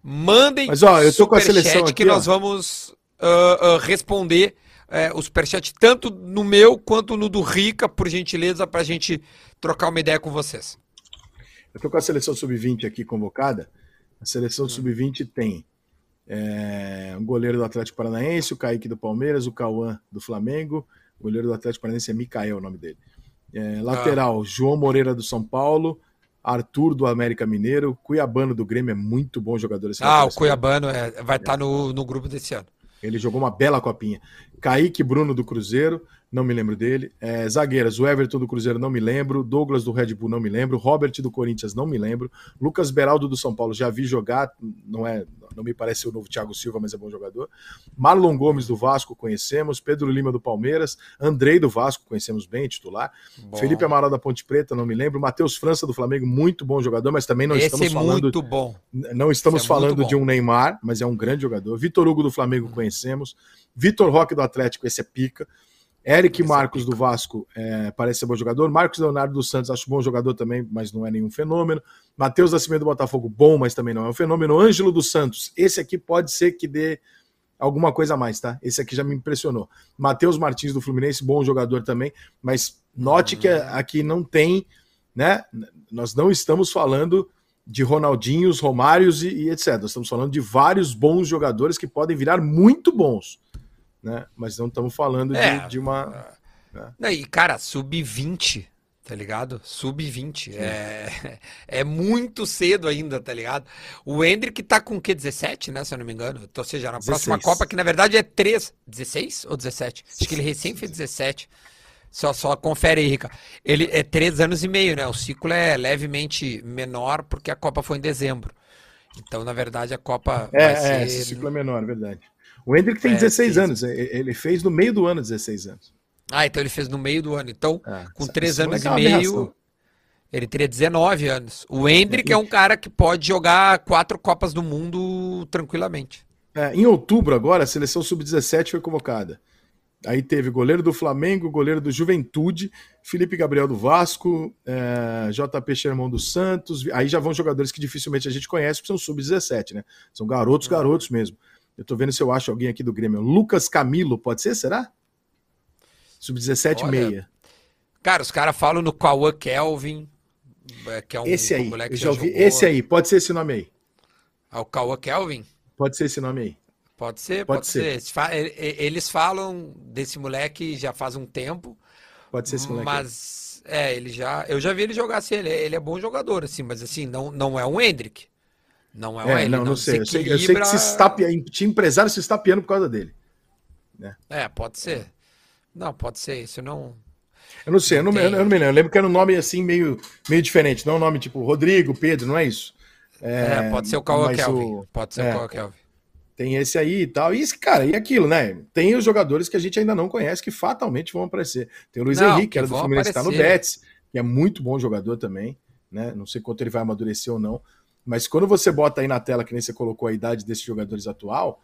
mandem mas, ó, eu tô com a seleção aqui, que ó. nós vamos uh, uh, responder uh, o superchat tanto no meu quanto no do Rica, por gentileza, para a gente trocar uma ideia com vocês. Eu tô com a seleção sub-20 aqui convocada. A seleção hum. sub-20 tem é, um goleiro do Atlético Paranaense, o Kaique do Palmeiras, o Cauã do Flamengo. O goleiro do Atlético Paranaense é Mikael, o nome dele. É, lateral, ah. João Moreira do São Paulo, Arthur do América Mineiro, Cuiabano do Grêmio é muito bom jogador. Esse ah, o Cuiabano é, vai estar tá no, no grupo desse ano. Ele jogou uma bela copinha. Kaique Bruno do Cruzeiro, não me lembro dele. É, zagueiras, o Everton do Cruzeiro, não me lembro. Douglas do Red Bull, não me lembro. Robert do Corinthians, não me lembro. Lucas Beraldo do São Paulo, já vi jogar, não é, não me parece o novo Thiago Silva, mas é bom jogador. Marlon Gomes do Vasco, conhecemos. Pedro Lima do Palmeiras. Andrei do Vasco, conhecemos bem, titular. Bom. Felipe Amaral da Ponte Preta, não me lembro. Matheus França do Flamengo, muito bom jogador, mas também não Esse estamos é falando. Muito bom. Não estamos é falando de um Neymar, mas é um grande jogador. Vitor Hugo do Flamengo, conhecemos. Vitor Roque do Atlético, esse é pica. Eric Marcos do Vasco é, parece ser bom jogador. Marcos Leonardo dos Santos, acho bom jogador também, mas não é nenhum fenômeno. Matheus Nascimento do Botafogo, bom, mas também não é um fenômeno. Ângelo dos Santos, esse aqui pode ser que dê alguma coisa a mais, tá? Esse aqui já me impressionou. Matheus Martins do Fluminense, bom jogador também, mas note que aqui não tem, né? Nós não estamos falando de Ronaldinhos, Romários e, e etc. Nós estamos falando de vários bons jogadores que podem virar muito bons né? Mas não estamos falando é, de, de, uma. Né? E, cara, sub-20, tá ligado? Sub-20. É, é muito cedo ainda, tá ligado? O Hendrick tá com o quê? 17, né? Se eu não me engano. Então, ou seja, na 16. próxima Copa, que na verdade é 3. 16 ou 17? Acho que ele recém fez 17. Só, só confere aí, Rica. Ele é três anos e meio, né? O ciclo é levemente menor porque a Copa foi em dezembro. Então, na verdade, a Copa. É, vai ser... é esse ciclo é menor, é verdade. O Hendrick tem é, 16 anos, ele fez no meio do ano 16 anos. Ah, então ele fez no meio do ano. Então, é, com 3 anos e meio, ele teria 19 anos. O Hendrick é, é um cara que pode jogar quatro Copas do Mundo tranquilamente. É, em outubro, agora, a seleção sub-17 foi convocada. Aí teve goleiro do Flamengo, goleiro do Juventude, Felipe Gabriel do Vasco, é, JP Xermão do Santos. Aí já vão jogadores que dificilmente a gente conhece, porque são sub-17, né? São garotos, garotos mesmo. Eu tô vendo se eu acho alguém aqui do Grêmio. Lucas Camilo, pode ser, será? Sub-17 meia. Cara, os caras falam no Cauã Kelvin, é, que é um, esse aí, um moleque que já ouvi. Esse aí, pode ser esse nome aí. É o Cauã Kelvin? Pode ser esse nome aí. Pode ser, pode, pode ser. ser. Eles falam desse moleque já faz um tempo. Pode ser esse moleque. Mas, é, ele já. Eu já vi ele jogar assim, ele, ele é bom jogador, assim, mas assim, não, não é um Hendrick. Não é é, L, não, não, não sei. Eu sei, eu sei, que se está, tinha empresário se está piando por causa dele. Né? É, pode ser. Não, pode ser. Isso não. Eu não sei, eu não, eu não, me lembro. Eu lembro que era um nome assim meio, meio diferente. Não é um nome tipo Rodrigo, Pedro, não é isso? É, é pode ser o Cauã Kelvin. O, pode ser é, o Cauã Kelvin. Tem esse aí e tal. E esse, cara, e aquilo, né? Tem os jogadores que a gente ainda não conhece que fatalmente vão aparecer. Tem o Luiz não, Henrique, que era do Fluminense, está no Betis, que é muito bom jogador também. Né? Não sei quanto ele vai amadurecer ou não. Mas quando você bota aí na tela, que nem você colocou a idade desses jogadores atual,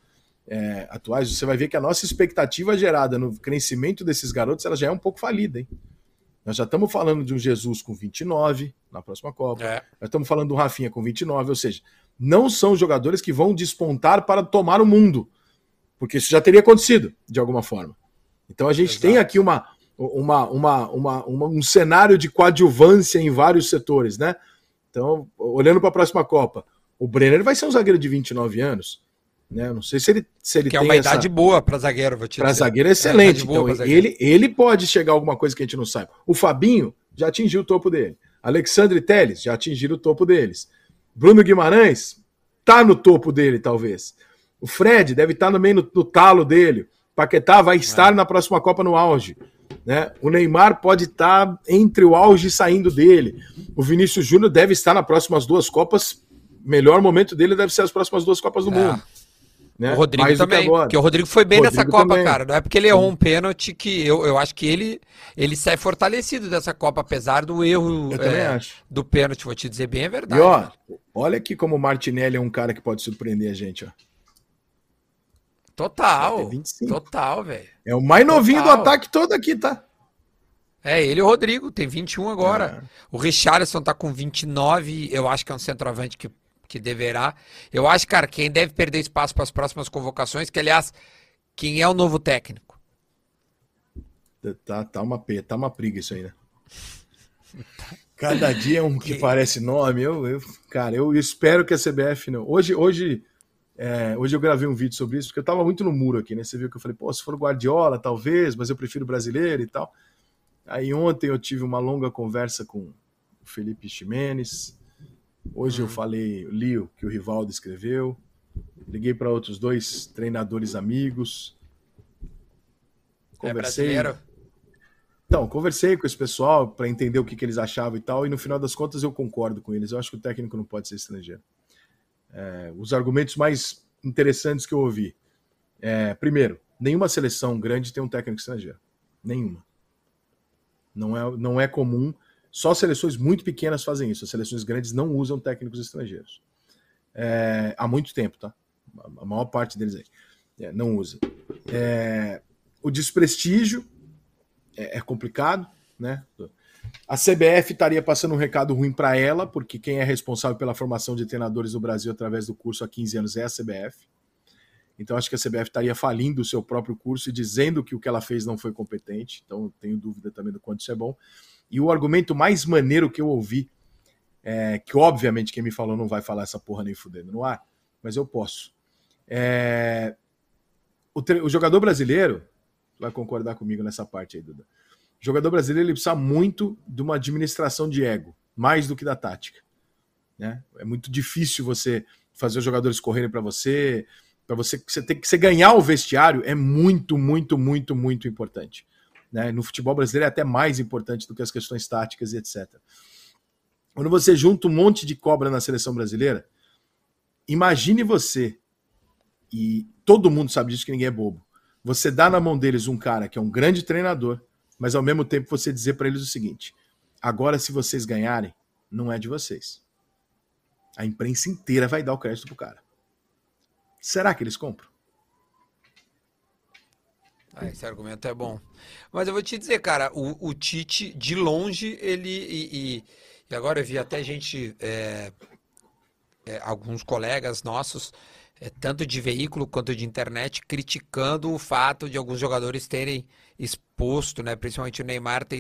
é, atuais, você vai ver que a nossa expectativa gerada no crescimento desses garotos ela já é um pouco falida, hein? Nós já estamos falando de um Jesus com 29 na próxima Copa. É. Nós estamos falando do Rafinha com 29, ou seja, não são jogadores que vão despontar para tomar o mundo, porque isso já teria acontecido de alguma forma. Então a gente Exato. tem aqui uma, uma, uma, uma, um cenário de coadjuvância em vários setores, né? Então, olhando para a próxima Copa, o Brenner vai ser um zagueiro de 29 anos. Né? Não sei se ele, se ele que é tem é uma essa... idade boa para zagueiro, vou te Para zagueiro é excelente. É então, ele, ele pode chegar a alguma coisa que a gente não saiba. O Fabinho já atingiu o topo dele. Alexandre Teles já atingiram o topo deles. Bruno Guimarães tá no topo dele, talvez. O Fred deve estar tá no meio no, no talo dele. Paquetá vai estar é. na próxima Copa no auge. Né? O Neymar pode estar entre o auge e saindo dele. O Vinícius Júnior deve estar nas próximas duas Copas. Melhor momento dele deve ser as próximas duas Copas do é. mundo. Né? O Rodrigo Mais também, porque o Rodrigo foi bem Rodrigo nessa Copa, também. cara. Não é porque ele errou um pênalti que eu, eu acho que ele, ele sai fortalecido dessa Copa, apesar do erro é, do pênalti, vou te dizer bem, é verdade. E ó, olha aqui como o Martinelli é um cara que pode surpreender a gente, ó. Total. Total, velho. É o mais novinho Total. do ataque todo aqui, tá? É, ele e o Rodrigo, tem 21 agora. É. O Richarlison tá com 29, eu acho que é um centroavante que, que deverá. Eu acho, cara, quem deve perder espaço para as próximas convocações, que aliás, quem é o novo técnico? Tá, tá, uma, tá uma briga isso aí, né? Cada dia é um que, que parece nome. Eu, eu, cara, eu espero que a CBF não. Hoje, hoje é, hoje eu gravei um vídeo sobre isso, porque eu tava muito no muro aqui, né? Você viu que eu falei, pô, se for Guardiola, talvez, mas eu prefiro brasileiro e tal. Aí ontem eu tive uma longa conversa com o Felipe Ximenes. Hoje eu uhum. falei, li o que o Rivaldo escreveu. Liguei para outros dois treinadores amigos. É conversei. É então, conversei com esse pessoal para entender o que, que eles achavam e tal, e no final das contas eu concordo com eles. Eu acho que o técnico não pode ser estrangeiro é, os argumentos mais interessantes que eu ouvi. É, primeiro, nenhuma seleção grande tem um técnico estrangeiro. Nenhuma. Não é, não é comum. Só seleções muito pequenas fazem isso. As seleções grandes não usam técnicos estrangeiros. É, há muito tempo, tá? A maior parte deles aí. É, não usa. É, o desprestígio é, é complicado, né? A CBF estaria passando um recado ruim para ela, porque quem é responsável pela formação de treinadores no Brasil através do curso há 15 anos é a CBF. Então acho que a CBF estaria falindo o seu próprio curso e dizendo que o que ela fez não foi competente. Então tenho dúvida também do quanto isso é bom. E o argumento mais maneiro que eu ouvi, é, que obviamente quem me falou não vai falar essa porra nem fudendo no ar, mas eu posso. É, o, o jogador brasileiro vai concordar comigo nessa parte aí, Duda jogador brasileiro ele precisa muito de uma administração de ego, mais do que da tática. Né? É muito difícil você fazer os jogadores correrem para você, para você, você ter que você ganhar o vestiário é muito, muito, muito, muito importante. Né? No futebol brasileiro é até mais importante do que as questões táticas e etc. Quando você junta um monte de cobra na seleção brasileira, imagine você, e todo mundo sabe disso que ninguém é bobo, você dá na mão deles um cara que é um grande treinador, mas ao mesmo tempo você dizer para eles o seguinte: agora, se vocês ganharem, não é de vocês. A imprensa inteira vai dar o crédito pro cara. Será que eles compram? Ah, esse argumento é bom. Mas eu vou te dizer, cara, o, o Tite, de longe, ele. E, e, agora eu vi até gente. É, é, alguns colegas nossos, tanto de veículo quanto de internet, criticando o fato de alguns jogadores terem exposto, né? Principalmente o Neymar ter,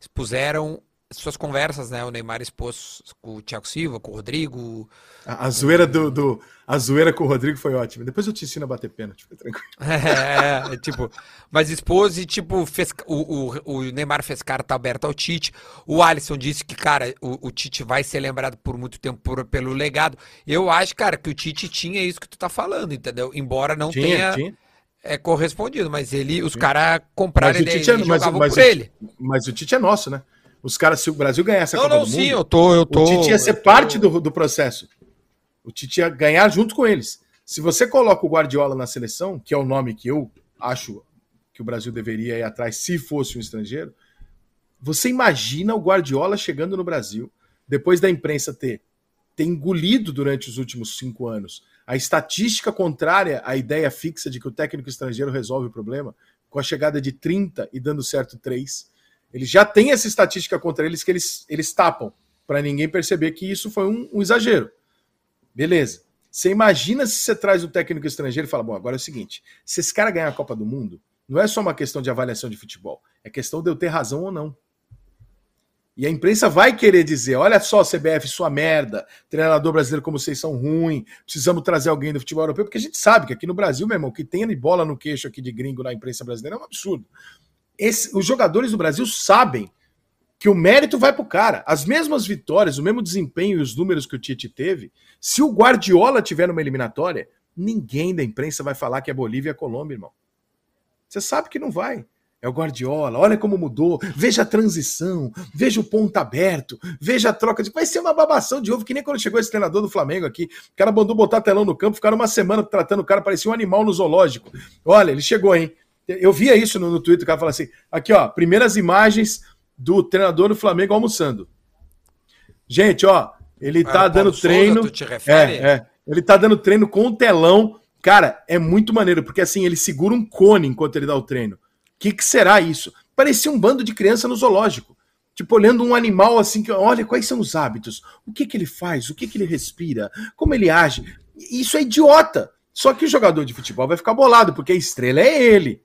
expuseram suas conversas, né? O Neymar expôs com o Thiago Silva, com o Rodrigo. A, a zoeira do, do, a zoeira com o Rodrigo foi ótima. Depois eu te ensino a bater pênalti, fica tranquilo. É, é, tipo, mas expôs e tipo, fez, o, o, o Neymar fez carta aberta ao Tite. O Alisson disse que, cara, o, o Tite vai ser lembrado por muito tempo por, pelo legado. Eu acho, cara, que o Tite tinha isso que tu tá falando, entendeu? Embora não tinha, tenha. Tinha é correspondido, mas ele, os caras compraram ele, é, mas, mas, por ele. Mas o Tite é nosso, né? Os caras, se o Brasil ganhasse a não, Copa não, do sim, Mundo, eu tô, eu tô, o Tite ia ser parte do, do processo. O Tite ia ganhar junto com eles. Se você coloca o Guardiola na seleção, que é o nome que eu acho que o Brasil deveria ir atrás se fosse um estrangeiro, você imagina o Guardiola chegando no Brasil, depois da imprensa ter ter engolido durante os últimos cinco anos. A estatística contrária à ideia fixa de que o técnico estrangeiro resolve o problema, com a chegada de 30 e dando certo 3, eles já têm essa estatística contra eles que eles, eles tapam, para ninguém perceber que isso foi um, um exagero. Beleza. Você imagina se você traz o técnico estrangeiro e fala: bom, agora é o seguinte: se esse cara ganhar a Copa do Mundo, não é só uma questão de avaliação de futebol, é questão de eu ter razão ou não. E a imprensa vai querer dizer: olha só, CBF, sua merda, treinador brasileiro como vocês são ruim, precisamos trazer alguém do futebol europeu, porque a gente sabe que aqui no Brasil, meu irmão, que tem bola no queixo aqui de gringo na imprensa brasileira é um absurdo. Esse, os jogadores do Brasil sabem que o mérito vai pro cara. As mesmas vitórias, o mesmo desempenho e os números que o Tite teve, se o Guardiola tiver numa eliminatória, ninguém da imprensa vai falar que é Bolívia e a Colômbia, irmão. Você sabe que não vai. É o Guardiola, olha como mudou, veja a transição, veja o ponto aberto, veja a troca de. Vai ser uma babação de ovo, que nem quando chegou esse treinador do Flamengo aqui. O cara mandou botar telão no campo, ficaram uma semana tratando o cara, parecia um animal no zoológico. Olha, ele chegou, hein? Eu via isso no, no Twitter, o cara falou assim: aqui, ó, primeiras imagens do treinador do Flamengo almoçando. Gente, ó, ele tá dando Paulo treino. Souza? É, é. Ele tá dando treino com o telão. Cara, é muito maneiro, porque assim, ele segura um cone enquanto ele dá o treino. O que, que será isso? Parecia um bando de criança no zoológico. Tipo, olhando um animal assim, que olha quais são os hábitos, o que que ele faz, o que que ele respira, como ele age. Isso é idiota. Só que o jogador de futebol vai ficar bolado, porque a estrela é ele.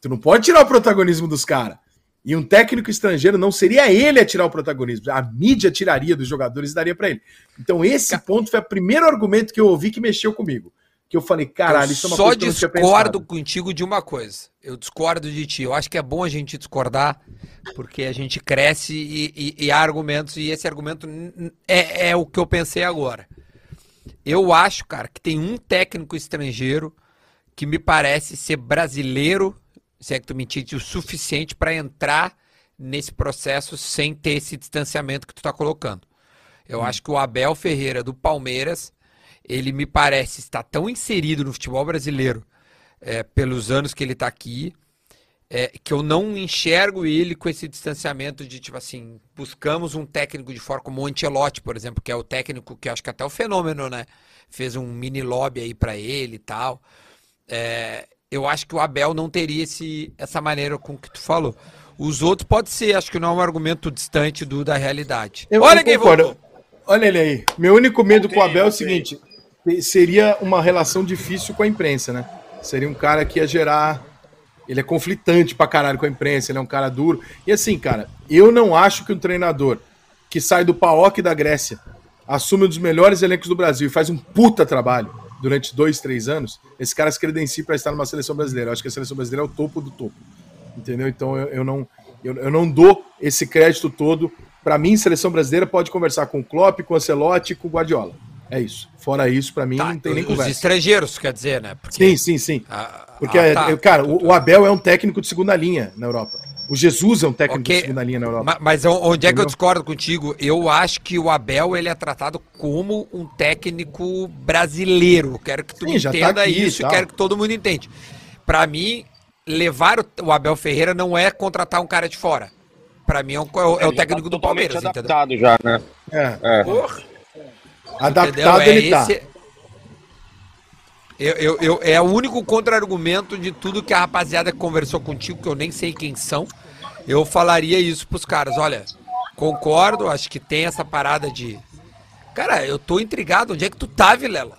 Tu não pode tirar o protagonismo dos caras. E um técnico estrangeiro não seria ele a tirar o protagonismo, a mídia tiraria dos jogadores e daria para ele. Então, esse ponto foi o primeiro argumento que eu ouvi que mexeu comigo. Que eu falei, caralho, isso é uma só coisa que eu discordo contigo de uma coisa. Eu discordo de ti. Eu acho que é bom a gente discordar, porque a gente cresce e, e, e há argumentos, e esse argumento é, é o que eu pensei agora. Eu acho, cara, que tem um técnico estrangeiro que me parece ser brasileiro se é que tu me entende, o suficiente para entrar nesse processo sem ter esse distanciamento que tu está colocando. Eu hum. acho que o Abel Ferreira do Palmeiras, ele me parece estar tão inserido no futebol brasileiro é, pelos anos que ele está aqui, é, que eu não enxergo ele com esse distanciamento de, tipo assim, buscamos um técnico de fora, como o Ancelotti, por exemplo, que é o técnico que acho que até o fenômeno, né? Fez um mini lobby aí para ele e tal. É, eu acho que o Abel não teria esse, essa maneira com que tu falou. Os outros pode ser, acho que não é um argumento distante do da realidade. Eu, Olha eu quem voltou. Olha ele aí. Meu único medo com o Abel é o seguinte: seria uma relação difícil com a imprensa, né? Seria um cara que ia gerar. Ele é conflitante pra caralho com a imprensa, ele é um cara duro. E assim, cara, eu não acho que um treinador que sai do PAOK da Grécia, assume um dos melhores elencos do Brasil e faz um puta trabalho durante dois, três anos, esse cara se credencia para estar numa seleção brasileira. Eu acho que a seleção brasileira é o topo do topo. Entendeu? Então eu, eu não, eu, eu, não dou esse crédito todo. Para mim, seleção brasileira pode conversar com o Klopp, com o Ancelotti e com o Guardiola. É isso. Fora isso, para mim, tá, não tem nem os conversa. Os estrangeiros, quer dizer, né? Porque... Sim, sim, sim. Ah, Porque, ah, tá. cara, o, o Abel é um técnico de segunda linha na Europa. O Jesus é um técnico okay. de segunda linha na Europa. Mas, mas onde é que eu discordo contigo? Eu acho que o Abel ele é tratado como um técnico brasileiro. Quero que tu Sim, tá entenda tá isso e quero que todo mundo entenda. Para mim, levar o Abel Ferreira não é contratar um cara de fora. Para mim é, um, é o é técnico tá do Palmeiras. adaptado entendeu? já, né? É. é. Adaptado é ele tá. esse... Eu, eu, eu, é o único contra-argumento de tudo que a rapaziada conversou contigo, que eu nem sei quem são. Eu falaria isso pros caras. Olha, concordo, acho que tem essa parada de. Cara, eu tô intrigado. Onde é que tu tá, Vilela?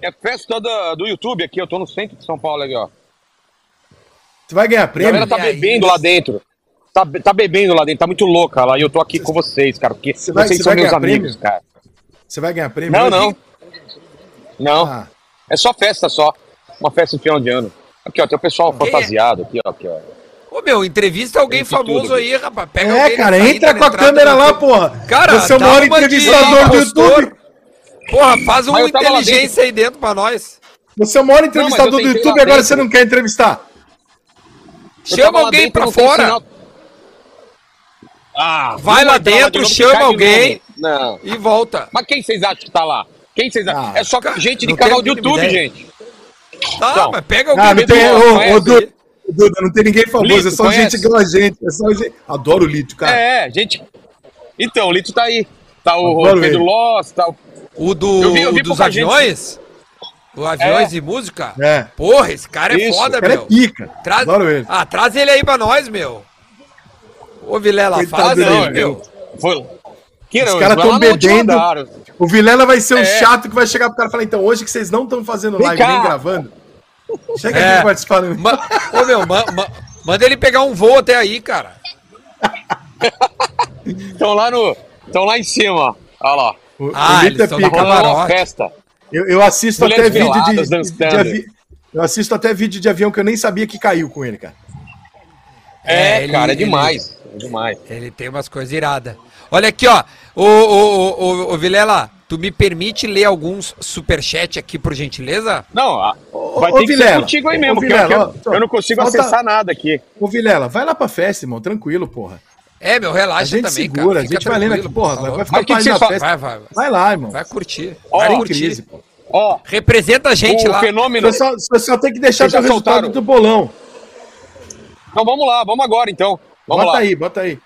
É festa do, do YouTube aqui, eu tô no centro de São Paulo aqui, ó. Tu vai ganhar prêmio? A galera tá bebendo lá dentro. Tá, tá bebendo lá dentro, tá muito louca lá. E eu tô aqui com vocês, cara, porque vai, vocês são meus amigos, prêmio? cara. Você vai ganhar prêmio? Não, não. Não. Ah. É só festa só. Uma festa de final de ano. Aqui, ó, tem o pessoal Quem fantasiado aqui, ó. Aqui, ó. Ô meu, entrevista alguém famoso tudo, aí, rapaz. Pega é, cara, entra com a câmera lá, porra. Cara, você é o maior entrevistador do YouTube. Porra, faz uma inteligência aí dentro pra nós. Você é o maior entrevistador não, do YouTube, agora você não quer entrevistar. Chama alguém pra fora. Ah, vai lá dentro, chama alguém não. e volta. Mas quem vocês acham que tá lá? Quem vocês acham? Ah, é só gente de canal do YouTube, ideia. gente. Tá, então, mas pega alguém. Ah, não tem, ô, ô, Duda, não tem ninguém famoso, Lito, é só conhece? gente igual a gente. É só gente... Adoro o Lito, cara. É, gente. Então, o Lito tá aí. Tá o Adoro Pedro. Loss, tá o... O, do, Eu vi- eu vi o dos aviões? O aviões e música? É. Porra, esse cara é Isso, foda, cara é meu. pica. Traz... Adoro ele. Ah, traz ele aí pra nós, meu. Ô, Vilela, Coitado fala dele, aí, meu. Foi... Que Os não, caras tão bebendo. O Vilela vai ser o É. chato que vai chegar pro cara e falar, então, hoje que vocês não estão fazendo Vem live nem gravando, chega É. aqui participando. Ma... Ô, meu, ma- ma- manda ele pegar um voo até aí, cara. Estão lá no... Estão lá em cima. Olha lá. O, Ah, o Lito eles é estão pica. na Tá festa. Eu, eu assisto Mulheres até vídeo de, de- Eu assisto até vídeo de avião que eu nem sabia que caiu com ele, cara. É, É, ele- cara, é ele- demais. É demais. Ele tem umas coisas iradas. Olha aqui, ó. Ô, ô, ô, ô, ô, Vilela, tu me permite ler alguns superchat aqui, por gentileza? Não, a- Ô, vai ô, ter que ser Vilela, contigo aí ô, mesmo, porque Vilela, eu, ó, eu não consigo falta- acessar nada aqui. Ô, Vilela, vai lá pra festa, irmão, tranquilo, porra. É, meu, A relaxa gente também, segura, cara. a gente vai lendo aqui, porra, tá vai, ficar que que festa. Vai, vai, vai. Vai lá, irmão. Vai curtir. Ó, vai curtir. crise, pô. Ó, Representa a gente o lá. fenômeno... Você só, você só tem que deixar teu resultado do bolão. Então vamos lá, vamos agora então. Vamos bota lá. aí, bota aí.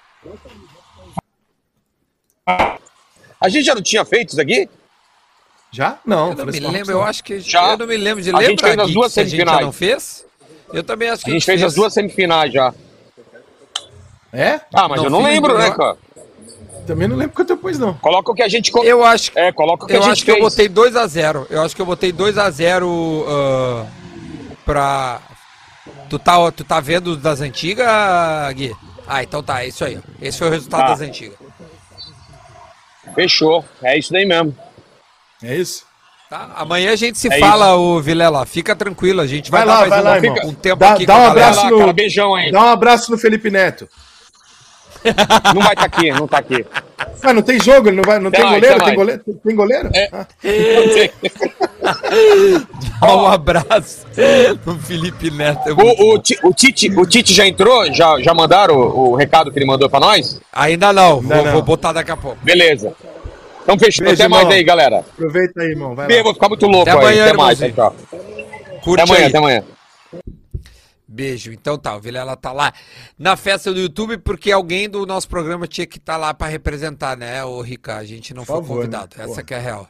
A gente já não tinha feito isso aqui? Já? Não. Eu não me lembro, eu acho que. Já. Eu não me lembro de A gente lembrar fez as duas a gente semifinais. não fez. Eu também acho que A gente fez as duas semifinais já. É? Ah, mas Não, eu não lembro, né, cara? Também não lembro quanto eu pus, não. Coloca o que a gente. Eu acho, É, coloca o que eu a gente acho que fez. eu botei 2x0. Eu acho que eu botei 2x0 uh, pra. Tu tá, tu tá vendo das antigas, Gui? Ah, então tá, é isso aí. Esse foi o resultado Tá. das antigas. Fechou. É isso daí mesmo. É isso? Tá? Amanhã a gente se É fala, ô Vilela. Fica tranquilo, a gente vai, Vai lá, dar mais vai um, lá, irmão. um tempo Dá- aqui dá com um galera. Abraço no- cara. Beijão aí. Dá um abraço no Felipe Neto. Não vai estar aqui, não tá aqui. Mas não tem jogo, ele não, vai, não tem mais, goleiro? até Tem goleiro? Tem goleiro? É. Ah. Dá um abraço no Felipe Neto. é O, o. Ti- o Tite, o Tite já entrou? Já, já mandaram o, o recado que ele mandou pra nós? Ainda não, Ainda vou, não. vou botar daqui a pouco. Beleza. Então fechou. Beijo, Até mais irmão. aí, galera. aproveita aí, irmão. Vai Bem, vou ficar muito louco Até aí. amanhã, até mais. Tchau, tchau. Curte Até amanhã, aí. até amanhã. Beijo. Então tá, o Vilela tá lá na festa do YouTube porque alguém do nosso programa tinha que estar lá pra representar, né, o Rica? A gente não Por foi favor, convidado. né? Essa Porra. que é a real.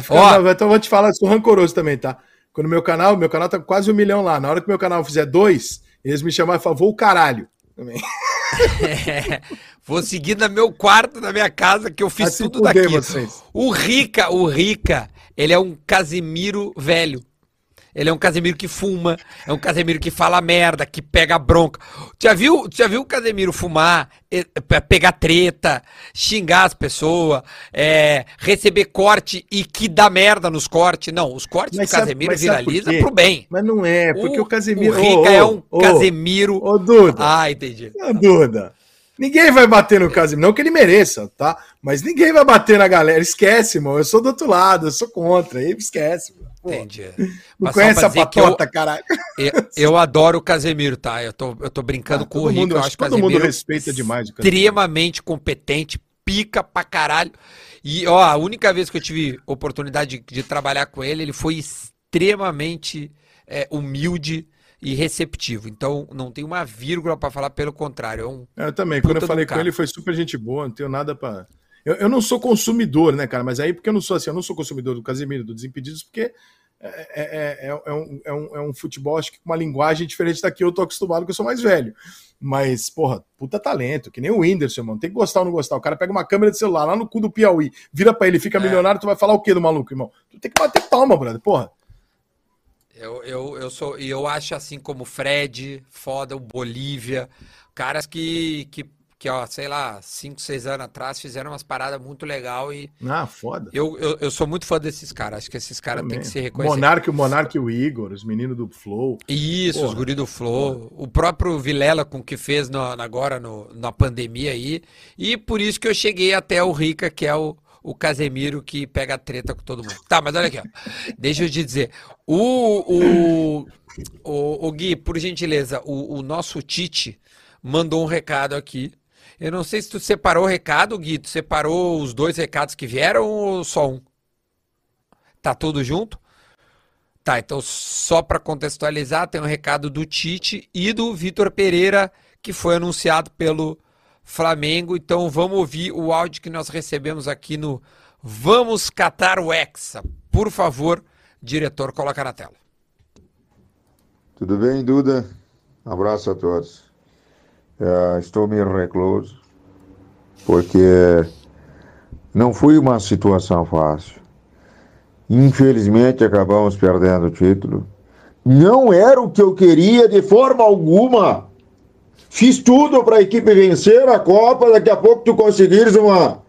Vai ficar- Ó. não, então eu vou te falar, sou rancoroso também, tá? Quando meu canal, meu canal tá com quase um milhão lá. Na hora que meu canal fizer dois, eles me chamaram e falaram, vou o caralho. Também. Vou seguir no meu quarto, na minha casa, que eu fiz tudo daqui. vocês. O Rica, o Rica, ele é um Casimiro velho. Ele é um Casemiro que fuma, é um Casemiro que fala merda, que pega bronca. Já viu, já viu o Casemiro fumar, pe- pegar treta, xingar as pessoas, é, receber corte e que dá merda nos cortes? Não, os cortes Mas do sabe- Casemiro viraliza pro bem. Mas não é, porque o, Casemiro... O Rica Ô, ô, é um ô, Casemiro. Ô, Duda, Ah, entendi. ô, Duda. Ninguém vai bater no Casemiro, não que ele mereça, tá? Mas ninguém vai bater na galera. Esquece, irmão. Eu sou do outro lado, eu sou contra. Aí esquece. Pô, Entendi. não conhece a que eu- patota, caralho. Eu, eu adoro o Casemiro, tá? Eu tô, eu tô brincando Ah, com o Rico. mundo- eu acho que todo mundo Casemiro respeita demais o Casemiro. extremamente competente, pica pra caralho. E, ó, a única vez que eu tive oportunidade de, de trabalhar com ele, ele foi extremamente é, humilde e receptivo. Então, não tem uma vírgula pra falar, pelo contrário. É um Eu também, quando eu falei com ele, foi super gente boa, não tenho nada pra. Eu, eu não sou consumidor, né, cara? Mas aí, porque eu não sou assim, eu não sou consumidor do Casemiro, do Desimpedidos, porque é, é, é, é um, é, um, é um futebol, acho que com uma linguagem diferente da que eu tô acostumado, que eu sou mais velho. Mas, porra, puta talento, que nem o Whindersson, mano. Tem que gostar ou não gostar. O cara pega uma câmera de celular lá no cu do Piauí, vira pra ele, fica É. milionário, tu vai falar o quê do maluco, irmão? Tu tem que bater palma, brother, porra. Eu, eu, eu sou, e eu acho assim como o Fred, foda, o Bolívia, caras que, que, que ó, sei lá, 5, 6 anos atrás fizeram umas paradas muito legal e Ah, foda. eu, eu, eu sou muito fã desses caras. Acho que esses caras têm que ser reconhecidos. Monark, o Monark e o Igor, os meninos do Flow. Isso, os Porra. guri do Flow, o próprio Vilela com o que fez no- agora no- na pandemia aí, e por isso que eu cheguei até o Rica, que é o, o Casemiro que pega treta com todo mundo. Tá, mas olha aqui, ó. Deixa eu te dizer, o, o, o, o Gui, por gentileza, o, o nosso Tite mandou um recado aqui. Eu não sei se tu separou o recado, Gui, tu separou os dois recados que vieram ou só um? Tá tudo junto? Tá, então só para contextualizar, tem um recado do Tite e do Vitor Pereira, que foi anunciado pelo Flamengo. Então vamos ouvir o áudio que nós recebemos aqui no Vamos Catar o Hexa. Por favor, diretor, coloca na tela. Tudo bem, Duda? Abraço a todos. Uh, estou meio recluso porque não foi uma situação fácil. Infelizmente acabamos perdendo o título. Não era o que eu queria de forma alguma. Fiz tudo para a equipe vencer a Copa. Daqui a pouco tu conseguires uma,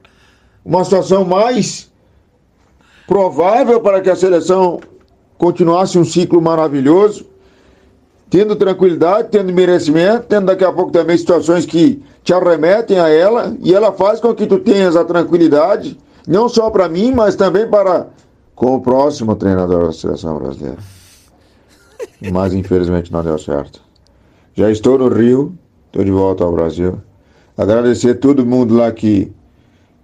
uma situação mais provável para que a seleção continuasse um ciclo maravilhoso, tendo tranquilidade, tendo merecimento, tendo daqui a pouco também situações que te arremetem a ela e ela faz com que tu tenhas a tranquilidade, não só para mim, mas também para com o próximo treinador da seleção brasileira. Mas infelizmente não deu certo. Já estou no Rio, estou de volta ao Brasil. Agradecer a todo mundo lá que,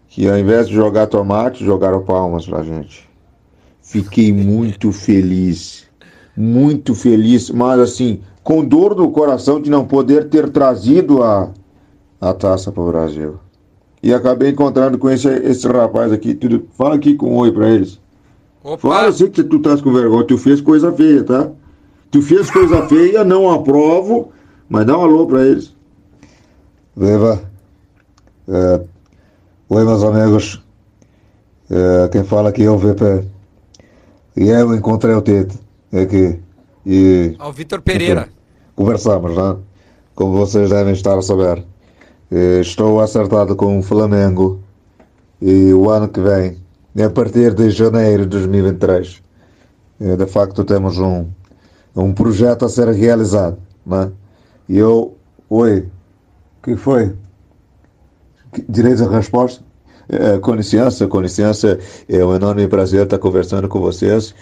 que ao invés de jogar tomate, jogaram palmas pra gente. Fiquei muito feliz, muito feliz, mas assim, com dor no coração de não poder ter trazido a, a taça para o Brasil. E acabei encontrando com esse, esse rapaz aqui. Tudo, fala aqui com um oi para eles. Opa. Fala assim que tu estás com vergonha. Tu fez coisa feia, tá? Tu fez coisa feia, não aprovo, mas dá um alô para eles. Viva. É, oi, meus amigos. É, quem fala aqui é o VP. E eu encontrei o Tito aqui. E, Ao Vitor Pereira. conversamos, né? Como vocês devem estar a saber. Eh, estou acertado com o Flamengo e o ano que vem, a partir de janeiro de 2023, eh, de facto temos um, um projeto a ser realizado. Né? E eu, oi, que foi? Direito à resposta? É, com licença, com licença, é um enorme prazer estar conversando com vocês.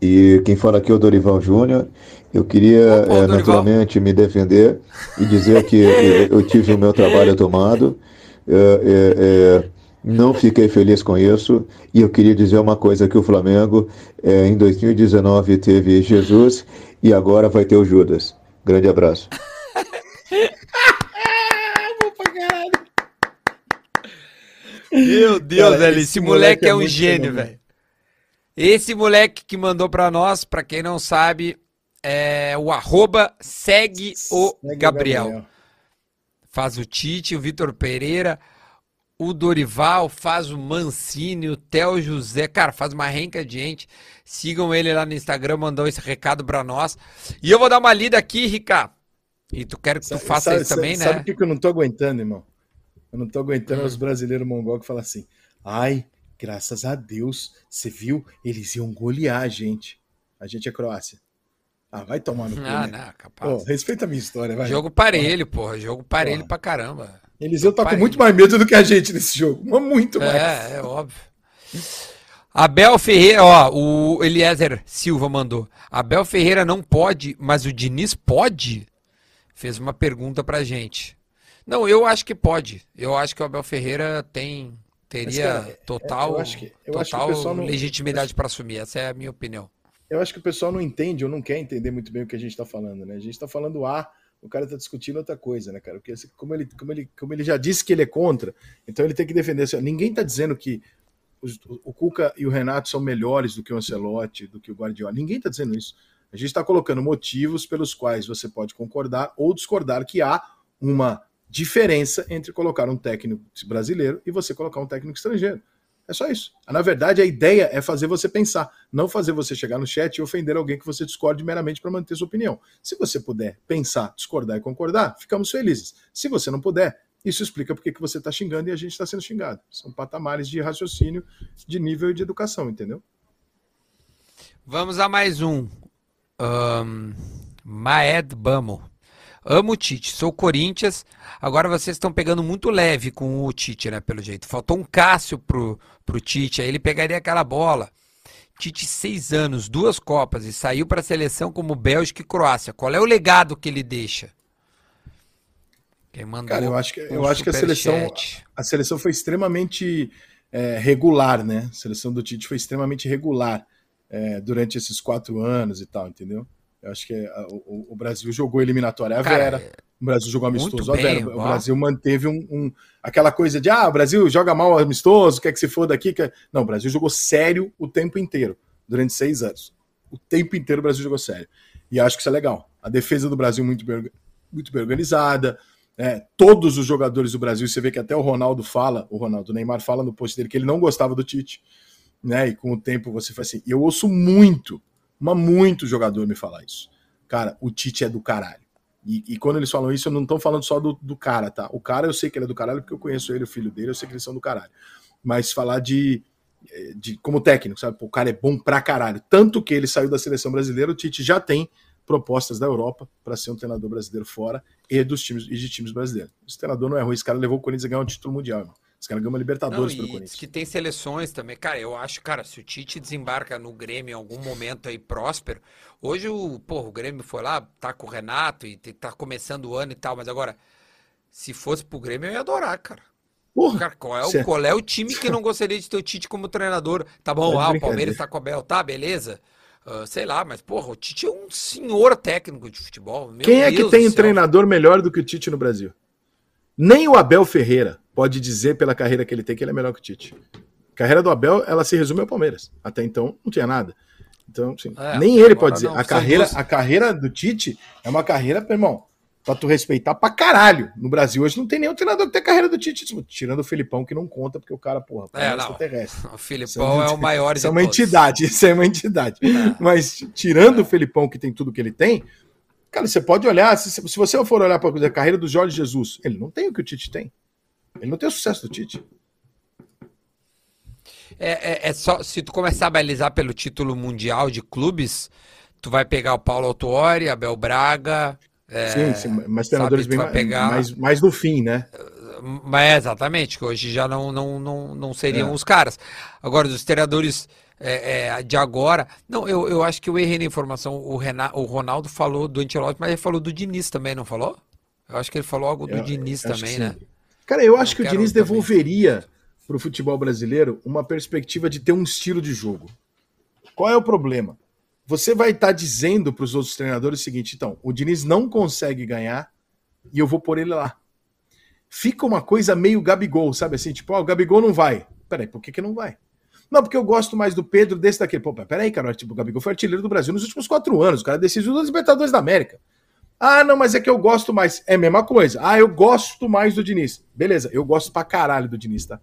E quem fala aqui é o Dorival Júnior. Eu queria Opa, é, naturalmente me defender e dizer que eu tive o meu trabalho tomado. É, é, é, não fiquei feliz com isso. E eu queria dizer uma coisa: que o Flamengo é, em 2019 teve Jesus e agora vai ter o Judas. Grande abraço. Meu Deus, Cara, velho, esse, esse moleque, moleque é um gênio, velho. Esse moleque que mandou para nós, para quem não sabe, é o arroba segue o segue Gabriel. Gabriel. Faz o Tite, o Vitor Pereira, o Dorival, faz o Mancini, o Theo José. Cara, faz uma renca de gente. Sigam ele lá no Instagram, mandou esse recado para nós. E eu vou dar uma lida aqui, Rica. E tu quer que tu faça sabe, isso também, sabe, né? Sabe o que eu não tô aguentando, irmão? Eu não tô aguentando hum. os brasileiros mongol que falam assim: ai, graças a Deus, você viu? Eles iam golear a gente. A gente é Croácia. Ah, vai tomar no cu. Ah, né? não, capaz. Respeita a minha história, vai. Jogo parelho, porra. Jogo parelho porra. pra caramba. Eliseu tá com muito mais medo do que a gente nesse jogo. Muito mais. É, é óbvio. Abel Ferreira, ó, o Eliezer Silva mandou. Abel Ferreira não pode, mas o Diniz pode? Fez uma pergunta pra gente. Não, eu acho que pode. Eu acho que o Abel Ferreira tem teria mas, cara, total, que, total não, legitimidade para assumir. Essa é a minha opinião eu acho que o pessoal não entende ou não quer entender muito bem o que a gente está falando, né? A gente está falando A, o cara está discutindo outra coisa, né, cara? Porque como ele, como, ele, como ele já disse que ele é contra, então ele tem que defender. Assim, ninguém está dizendo que os, o Cuca e o Renato são melhores do que o Ancelotti, do que o Guardiola. Ninguém está dizendo isso. A gente está colocando motivos pelos quais você pode concordar ou discordar que há uma diferença entre colocar um técnico brasileiro e você colocar um técnico estrangeiro. É só isso. Na verdade, a ideia é fazer você pensar, não fazer você chegar no chat e ofender alguém que você discorde meramente para manter sua opinião. Se você puder pensar, discordar e concordar, ficamos felizes. Se você não puder, isso explica porque que você está xingando e a gente está sendo xingado. São patamares de raciocínio, de nível e de educação, entendeu? Vamos a mais um. um Maed Bamo. Amo o Tite, sou Corinthians. Agora vocês estão pegando muito leve com o Tite, né? Pelo jeito. Faltou um Cássio pro, pro Tite, aí ele pegaria aquela bola. Tite, seis anos, duas Copas e saiu para a seleção como Bélgica e Croácia. Qual é o legado que ele deixa? Quem mandou Cara, eu acho que, eu acho que a seleção, a seleção foi extremamente é, regular, né? A seleção do Tite foi extremamente regular é, durante esses quatro anos e tal, entendeu? Eu acho que é, o, o, Brasil jogou eliminatória a Cara, Vera, O Brasil jogou amistoso. Bem, o Brasil manteve um, um, aquela coisa de ah, o Brasil joga mal amistoso, quer que se for daqui. Quer... Não, o Brasil jogou sério o tempo inteiro, durante seis anos. O tempo inteiro o Brasil jogou sério. E acho que isso é legal. A defesa do Brasil muito bem, muito bem organizada. É, todos os jogadores do Brasil, você vê que até o Ronaldo fala, o Ronaldo o Neymar fala no post dele que ele não gostava do Tite, né? E com o tempo você faz assim. Eu ouço muito, mas muito jogador me falar isso. Cara, o Tite é do caralho. E, e, quando eles falam isso, eu não estou falando só do, do, cara, tá? O cara eu sei que ele é do caralho porque eu conheço ele, o filho dele, eu sei que eles são do caralho. Mas falar de, de como técnico, sabe? O cara é bom pra caralho. Tanto que ele saiu da seleção brasileira, o Tite já tem propostas da Europa para ser um treinador brasileiro fora e dos times e de times brasileiros. Esse treinador não é ruim, esse cara levou o Corinthians a ganhar um título mundial, irmão. Esse cara ganhou uma Libertadores pelo Corinthians. que tem seleções também. Cara, eu acho, cara, se o Tite desembarca no Grêmio em algum momento aí próspero, hoje o, porra, o Grêmio foi lá, tá com o Renato e tá começando o ano e tal, mas agora, se fosse pro Grêmio, eu ia adorar, cara. Porra, cara, qual é, o, qual é o time que não gostaria de ter o Tite como treinador? Tá bom, é ah, o Palmeiras tá com a Bel, tá, beleza. Uh, sei lá, mas porra, o Tite é um senhor técnico de futebol. Quem Deus é que tem um treinador melhor do que o Tite no Brasil? Nem o Abel Ferreira pode dizer pela carreira que ele tem que ele é melhor que o Tite. A carreira do Abel, ela se resume ao Palmeiras. Até então não tinha nada. Então, assim, é, nem ele pode dizer. Não, a carreira, a carreira do Tite é uma carreira, irmão, pra tu respeitar pra caralho. No Brasil hoje não tem nenhum treinador que tem a carreira do Tite, tipo, tirando o Filipão, que não conta, porque o cara, porra, é, não. terrestre. O Filipão é, é, o maior Isso é uma todos. entidade, isso é uma entidade. É. Mas tirando o Filipão, que tem tudo que ele tem, cara, você pode olhar, se, se você for olhar para a carreira do Jorge Jesus, ele não tem o que o Tite tem. Ele não tem o sucesso do Tite. É, é, é, só se tu começar a balizar pelo título mundial de clubes, tu vai pegar o Paulo Autuori, Abel Braga, é, sim, sim, mas treinadores bem pegar... mais, mais no fim, né? Mas exatamente, que hoje já não, não, não, não seriam é. os caras. Agora, os treinadores é, é, de agora. Não, eu, eu acho que eu errei na informação. O, Renan, o Ronaldo falou do Ancelotti, mas ele falou do Diniz também, não falou? Eu acho que ele falou algo do eu, Diniz também, né? Cara, eu acho que o Diniz devolveria para o futebol brasileiro uma perspectiva de ter um estilo de jogo. Qual é o problema? você vai estar tá dizendo para os outros treinadores o seguinte: então, o Diniz não consegue ganhar e eu vou pôr ele lá. Fica uma coisa meio Gabigol, sabe assim? Tipo, ó, oh, o Gabigol não vai. Peraí, por que, que não vai? Não, porque eu gosto mais do Pedro desse daquele. Pô, peraí, cara, tipo, o Gabigol foi artilheiro do Brasil nos últimos quatro anos. O cara decidiu dos Libertadores da América. Ah, não, mas é que eu gosto mais. É a mesma coisa. Ah, eu gosto mais do Diniz. Beleza, eu gosto pra caralho do Diniz, tá?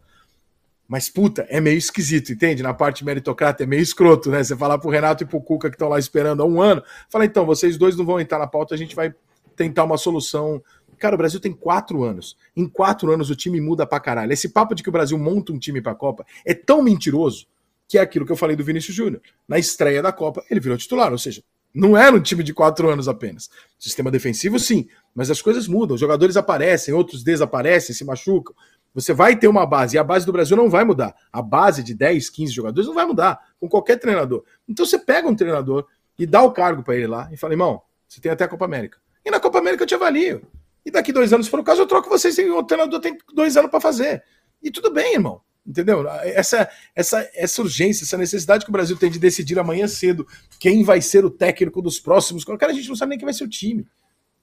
Mas, puta, é meio esquisito, entende? Na parte meritocrata é meio escroto, né? Você falar pro Renato e pro Cuca que estão lá esperando há um ano, fala, então, vocês dois não vão entrar na pauta, a gente vai tentar uma solução. Cara, o Brasil tem quatro anos. Em quatro anos o time muda pra caralho. Esse papo de que o Brasil monta um time pra Copa é tão mentiroso que é aquilo que eu falei do Vinícius Júnior. Na estreia da Copa, ele virou titular, ou seja, não era um time de quatro anos apenas. Sistema defensivo, sim, mas as coisas mudam. Os jogadores aparecem, outros desaparecem, se machucam. Você vai ter uma base, e a base do Brasil não vai mudar. A base de 10, 15 jogadores não vai mudar com qualquer treinador. Então você pega um treinador e dá o cargo para ele lá e fala: irmão, você tem até a Copa América. E na Copa América eu te avalio. E daqui dois anos, se for o caso, eu troco vocês e o treinador tem dois anos para fazer. E tudo bem, irmão. Entendeu? Essa, essa, essa urgência, essa necessidade que o Brasil tem de decidir amanhã cedo quem vai ser o técnico dos próximos. Cara, a gente não sabe nem quem vai ser o time.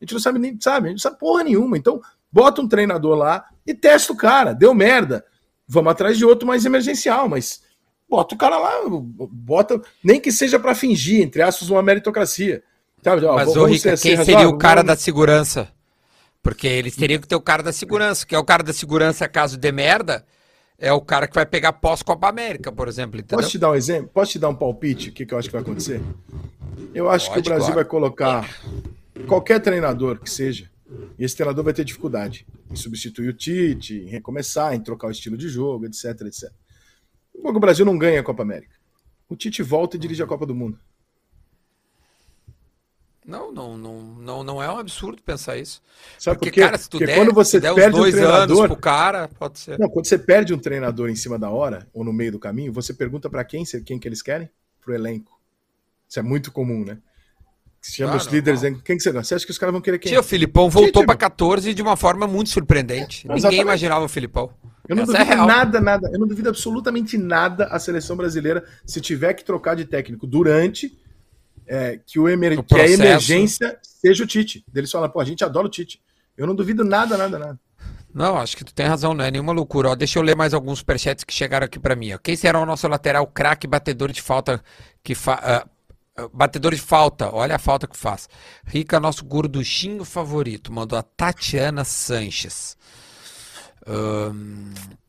A gente não sabe nem, sabe? A gente não sabe porra nenhuma. Então, bota um treinador lá e testa o cara. Deu merda. Vamos atrás de outro mais emergencial, mas bota o cara lá, bota, nem que seja para fingir, entre aspas, uma meritocracia. Sabe? Mas, ô, Rica, quem seria o cara da segurança? Porque eles teriam que ter o cara da segurança, que é o cara da segurança caso dê merda, é o cara que vai pegar pós-Copa América, por exemplo. Entendeu? Posso te dar um exemplo? Posso te dar um palpite? O que, que eu acho que vai acontecer? Eu acho Pode, que o Brasil claro. vai colocar qualquer treinador que seja, e esse treinador vai ter dificuldade em substituir o Tite, em recomeçar, em trocar o estilo de jogo, etc, etc. O Brasil não ganha a Copa América. O Tite volta e dirige a Copa do Mundo. Não, não, não, não, não é um absurdo pensar isso. Sabe porque, por quê? cara, se tu porque der, quando você der perde dois um treinador, pro cara, pode ser. Não, quando você perde um treinador em cima da hora ou no meio do caminho, você pergunta para quem, quem que eles querem? Pro elenco. Isso é muito comum, né? chama ah, os líderes. Não. Quem que você Você acha que os caras vão querer quem? Tia, o Filipão voltou para 14 de uma forma muito surpreendente. É, Ninguém imaginava o Filipão. Eu não Essa duvido é nada, nada. Eu não duvido absolutamente nada a seleção brasileira, se tiver que trocar de técnico durante é, que, o emer... que a emergência seja o Tite. Eles falam, pô, a gente adora o Tite. Eu não duvido nada, nada, nada. Não, acho que tu tem razão, não é nenhuma loucura. Ó, deixa eu ler mais alguns superchats que chegaram aqui para mim. Ó. Quem será o nosso lateral craque batedor de falta que fa... Uh, batedor de falta, olha a falta que faz. Rica, nosso gorduchinho favorito, mandou a Tatiana Sanches.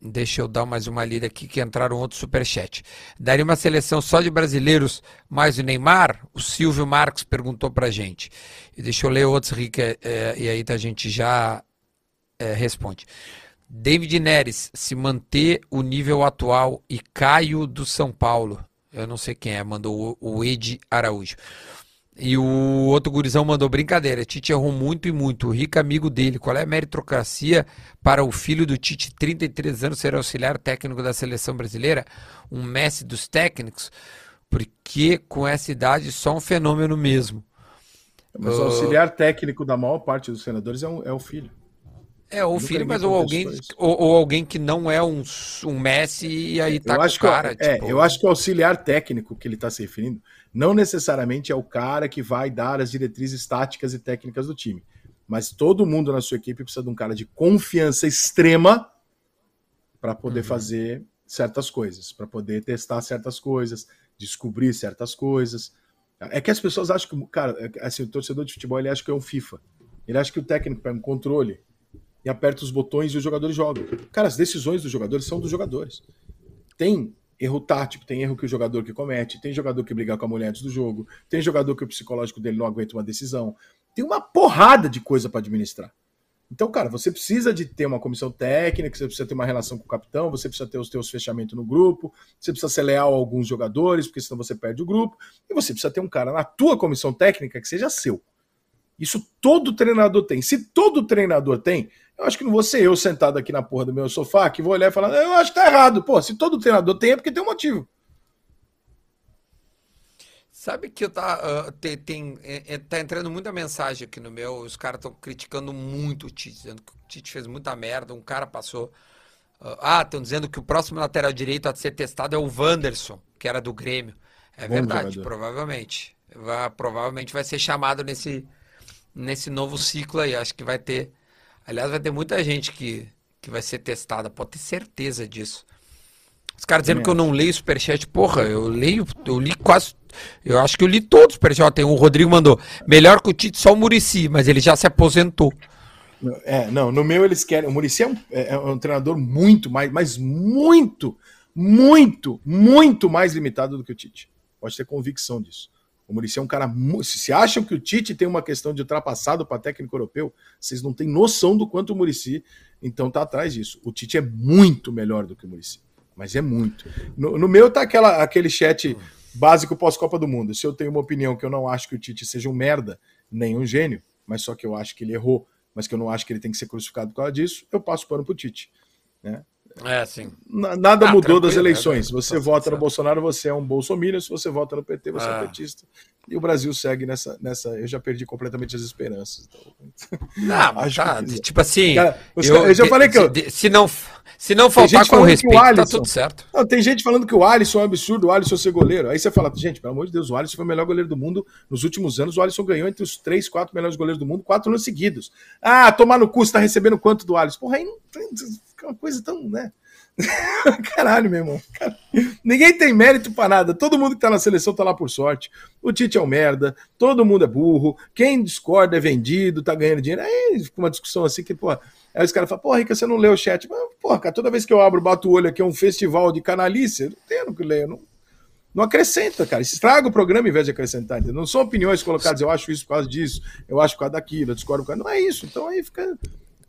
Deixa eu dar mais uma lida aqui que entraram outro superchat. Daria uma seleção só de brasileiros mais o Neymar? O Silvio Marcos perguntou pra gente. E deixa eu ler outros, Rica, é, e aí a gente já é, responde. David Neres, se manter o nível atual e Caio do São Paulo. Eu não sei quem é, mandou o Ed Araújo. E o outro gurizão mandou brincadeira. Tite errou muito e muito. O rico amigo dele. Qual é a meritocracia para o filho do Tite, 33 anos, ser auxiliar técnico da seleção brasileira? Um Messi dos técnicos? Porque com essa idade só um fenômeno mesmo. Mas o auxiliar técnico da maior parte dos senadores é, um, é o filho. É, ou filho, mas ou alguém, ou, ou, alguém que não é um, um Messi e aí tá eu com acho o cara. Que, é, tipo... eu acho que o auxiliar técnico que ele está se referindo não necessariamente é o cara que vai dar as diretrizes táticas e técnicas do time. Mas todo mundo na sua equipe precisa de um cara de confiança extrema para poder uhum. fazer certas coisas, para poder testar certas coisas, descobrir certas coisas. É que as pessoas acham que, cara, é assim, o torcedor de futebol ele acha que é um FIFA. Ele acha que o técnico pega um controle e aperta os botões e os jogadores jogam. Cara, as decisões dos jogadores são dos jogadores. Tem erro tático, tem erro que o jogador que comete, tem jogador que briga com a mulher antes do jogo, tem jogador que o psicológico dele não aguenta uma decisão. Tem uma porrada de coisa para administrar. Então, cara, você precisa de ter uma comissão técnica, você precisa ter uma relação com o capitão, você precisa ter os teus fechamentos no grupo, você precisa ser leal a alguns jogadores, porque senão você perde o grupo, e você precisa ter um cara na tua comissão técnica que seja seu. Isso todo treinador tem. Se todo treinador tem, eu acho que não vou ser eu sentado aqui na porra do meu sofá que vou olhar e falar, eu acho que tá errado. Pô, se todo treinador tem, é porque tem um motivo. Sabe que eu tá, uh, tem, tem é, é, tá entrando muita mensagem aqui no meu, os caras estão criticando muito o Tite, dizendo que o Tite fez muita merda, um cara passou. Uh, ah, estão dizendo que o próximo lateral direito a ser testado é o Wanderson, que era do Grêmio. É Bom verdade, jogador. provavelmente. Vai, provavelmente vai ser chamado nesse, nesse novo ciclo aí. Acho que vai ter Aliás, vai ter muita gente que, que vai ser testada, pode ter certeza disso. Os caras dizendo que eu não leio superchat, porra, eu leio, eu li quase. Eu acho que eu li todos os superchat. Tem um Rodrigo mandou. Melhor que o Tite, só o Murici, mas ele já se aposentou. É, não, no meu eles querem. O Murici é um, é, é um treinador muito mais, mas muito, muito, muito mais limitado do que o Tite. Pode ter convicção disso. O Murici é um cara. Se acham que o Tite tem uma questão de ultrapassado para técnico europeu, vocês não têm noção do quanto o Murici então tá atrás disso. O Tite é muito melhor do que o Murici. Mas é muito. No, no meu tá aquela, aquele chat básico pós-Copa do Mundo. Se eu tenho uma opinião que eu não acho que o Tite seja um merda, nem um gênio, mas só que eu acho que ele errou, mas que eu não acho que ele tem que ser crucificado por causa disso, eu passo pano pro Tite. Né? É, sim. Nada ah, mudou das eleições. Se você tá vota certo. no Bolsonaro, você é um bolsominion. Se você vota no PT, você ah. é um petista. E o Brasil segue nessa, nessa. Eu já perdi completamente as esperanças. Então... Não, Acho tá, que... tipo assim. Cara, eu, eu, já falei que eu. Se não, se não faltar com respeito, tá Alisson, tá tudo certo. Não, tem gente falando que o Alisson é um absurdo, o Alisson ser goleiro. Aí você fala, gente, pelo amor de Deus, o Alisson foi o melhor goleiro do mundo nos últimos anos. O Alisson ganhou entre os três, quatro melhores goleiros do mundo, quatro anos seguidos. Ah, tomar no cu, você tá recebendo quanto do Alisson? Porra, aí não tem uma coisa tão, né? Caralho, meu irmão. Ninguém tem mérito para nada. Todo mundo que tá na seleção tá lá por sorte. O Tite é um merda, todo mundo é burro. Quem discorda é vendido, tá ganhando dinheiro. Aí fica uma discussão assim que, pô. Aí os caras falam, porra, Rica, você não leu o chat. Mas, porra, cara, toda vez que eu abro, bato o olho aqui, é um festival de canalice, eu não tenho que ler. Não, não acrescenta, cara. Estraga o programa em vez de acrescentar. Não são opiniões colocadas, eu acho isso por causa disso, eu acho por causa daquilo, eu discordo por causa. Não é isso. Então aí fica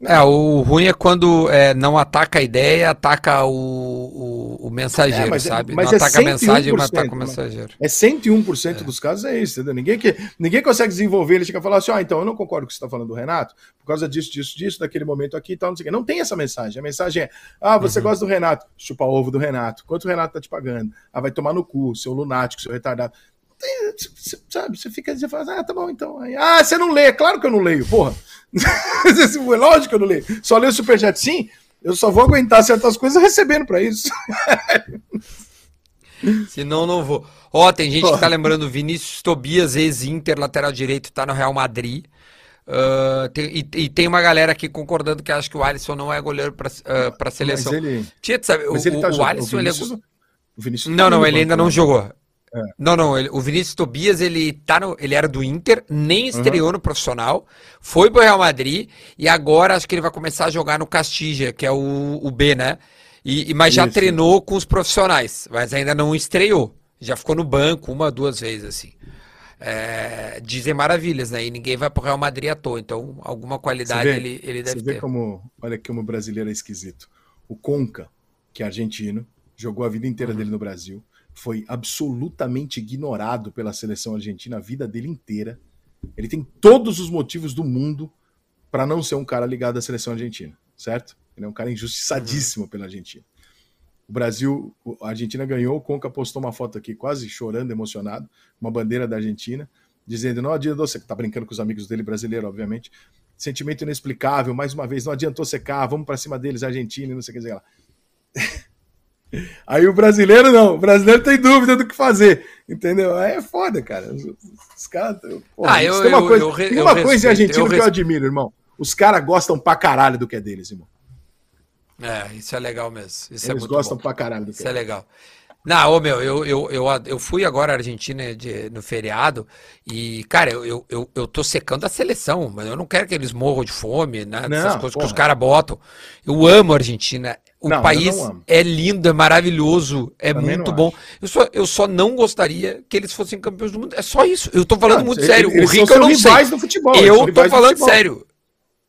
é, o ruim é quando é, não ataca a ideia, ataca o, o, o mensageiro, é, mas, é- sabe? Mas não é ataca a mensagem, mas ataca o mensageiro. É 101% é. dos casos é isso, entendeu? Ninguém, que, ninguém consegue desenvolver, ele chega a falar assim, ah, então eu não concordo com o que você está falando do Renato, por causa disso, disso, disso, daquele momento aqui e tal, não sei o quê. Não tem essa mensagem. A mensagem é, ah, você uhum. gosta do Renato, chupa ovo do Renato. Quanto o Renato tá te pagando? Ah, vai tomar no cu, seu lunático, seu retardado sabe, você fica você fala, ah, tá bom, então. Aí, ah, você não lê, claro que eu não leio, porra. Lógico que eu não leio. Só leio o Superchat sim, eu só vou aguentar certas coisas recebendo para isso. Senão não vou. Ó, oh, tem gente que tá lembrando Vinícius Tobias, ex-Inter, lateral direito, tá no Real Madrid. Uh, tem, e, e, tem uma galera aqui concordando que acha que o Alisson não é goleiro para uh, a seleção. Mas ele, Tia, sabe, mas o, ele tá o, o Alisson, o Vinícius, ele é... O Vinícius não, não, ele ainda não né? jogou. É. Não, não, ele, o Vinícius Tobias, ele tá no, ele era do Inter, nem estreou uhum. no profissional, foi pro Real Madrid e agora acho que ele vai começar a jogar no Castilla, que é o, o B, né? E, mas já Isso. treinou com os profissionais, mas ainda não estreou. Já ficou no banco uma, duas vezes, assim é, dizem maravilhas, né? E ninguém vai pro Real Madrid à toa. Então, alguma qualidade vê, ele, ele deve ter. Você vê como, olha como o brasileiro é esquisito. O Conca, que é argentino, jogou a vida inteira uhum. dele no Brasil, foi absolutamente ignorado pela seleção argentina a vida dele inteira. Ele tem todos os motivos do mundo para não ser um cara ligado à seleção argentina, certo? Ele é um cara injustiçadíssimo uhum. pela Argentina. O Brasil, a Argentina ganhou, o Conca postou uma foto aqui quase chorando, emocionado, uma bandeira da Argentina, dizendo: não adiantou, você tá brincando com os amigos dele brasileiro, obviamente. Sentimento inexplicável, mais uma vez, não adiantou secar, vamos para cima deles, Argentina, não sei o que dizer lá. Aí o brasileiro não, o brasileiro tem dúvida do que fazer, entendeu? Aí é foda, cara. Os, os caras. Ah, eu, tem uma coisa, eu, eu, tem uma coisa em Argentina que eu admiro, irmão. Os caras gostam pra caralho do que é deles, irmão. É, isso é legal mesmo. Isso é Eles é gostam bom. pra caralho do Isso é legal. Não, ô meu, eu, eu, eu, eu fui agora à Argentina de, no feriado e, cara, eu, eu, eu, eu tô secando a seleção, mas eu não quero que eles morram de fome, né? Não, Essas coisas porra. que os caras botam. Eu amo a Argentina. O não, país é lindo, é maravilhoso, é Também muito bom. Eu só, eu só não gostaria que eles fossem campeões do mundo. É só isso. Eu tô falando não, muito eles, sério. Eles o Rico eu não sei. Do futebol, eu tô falando sério.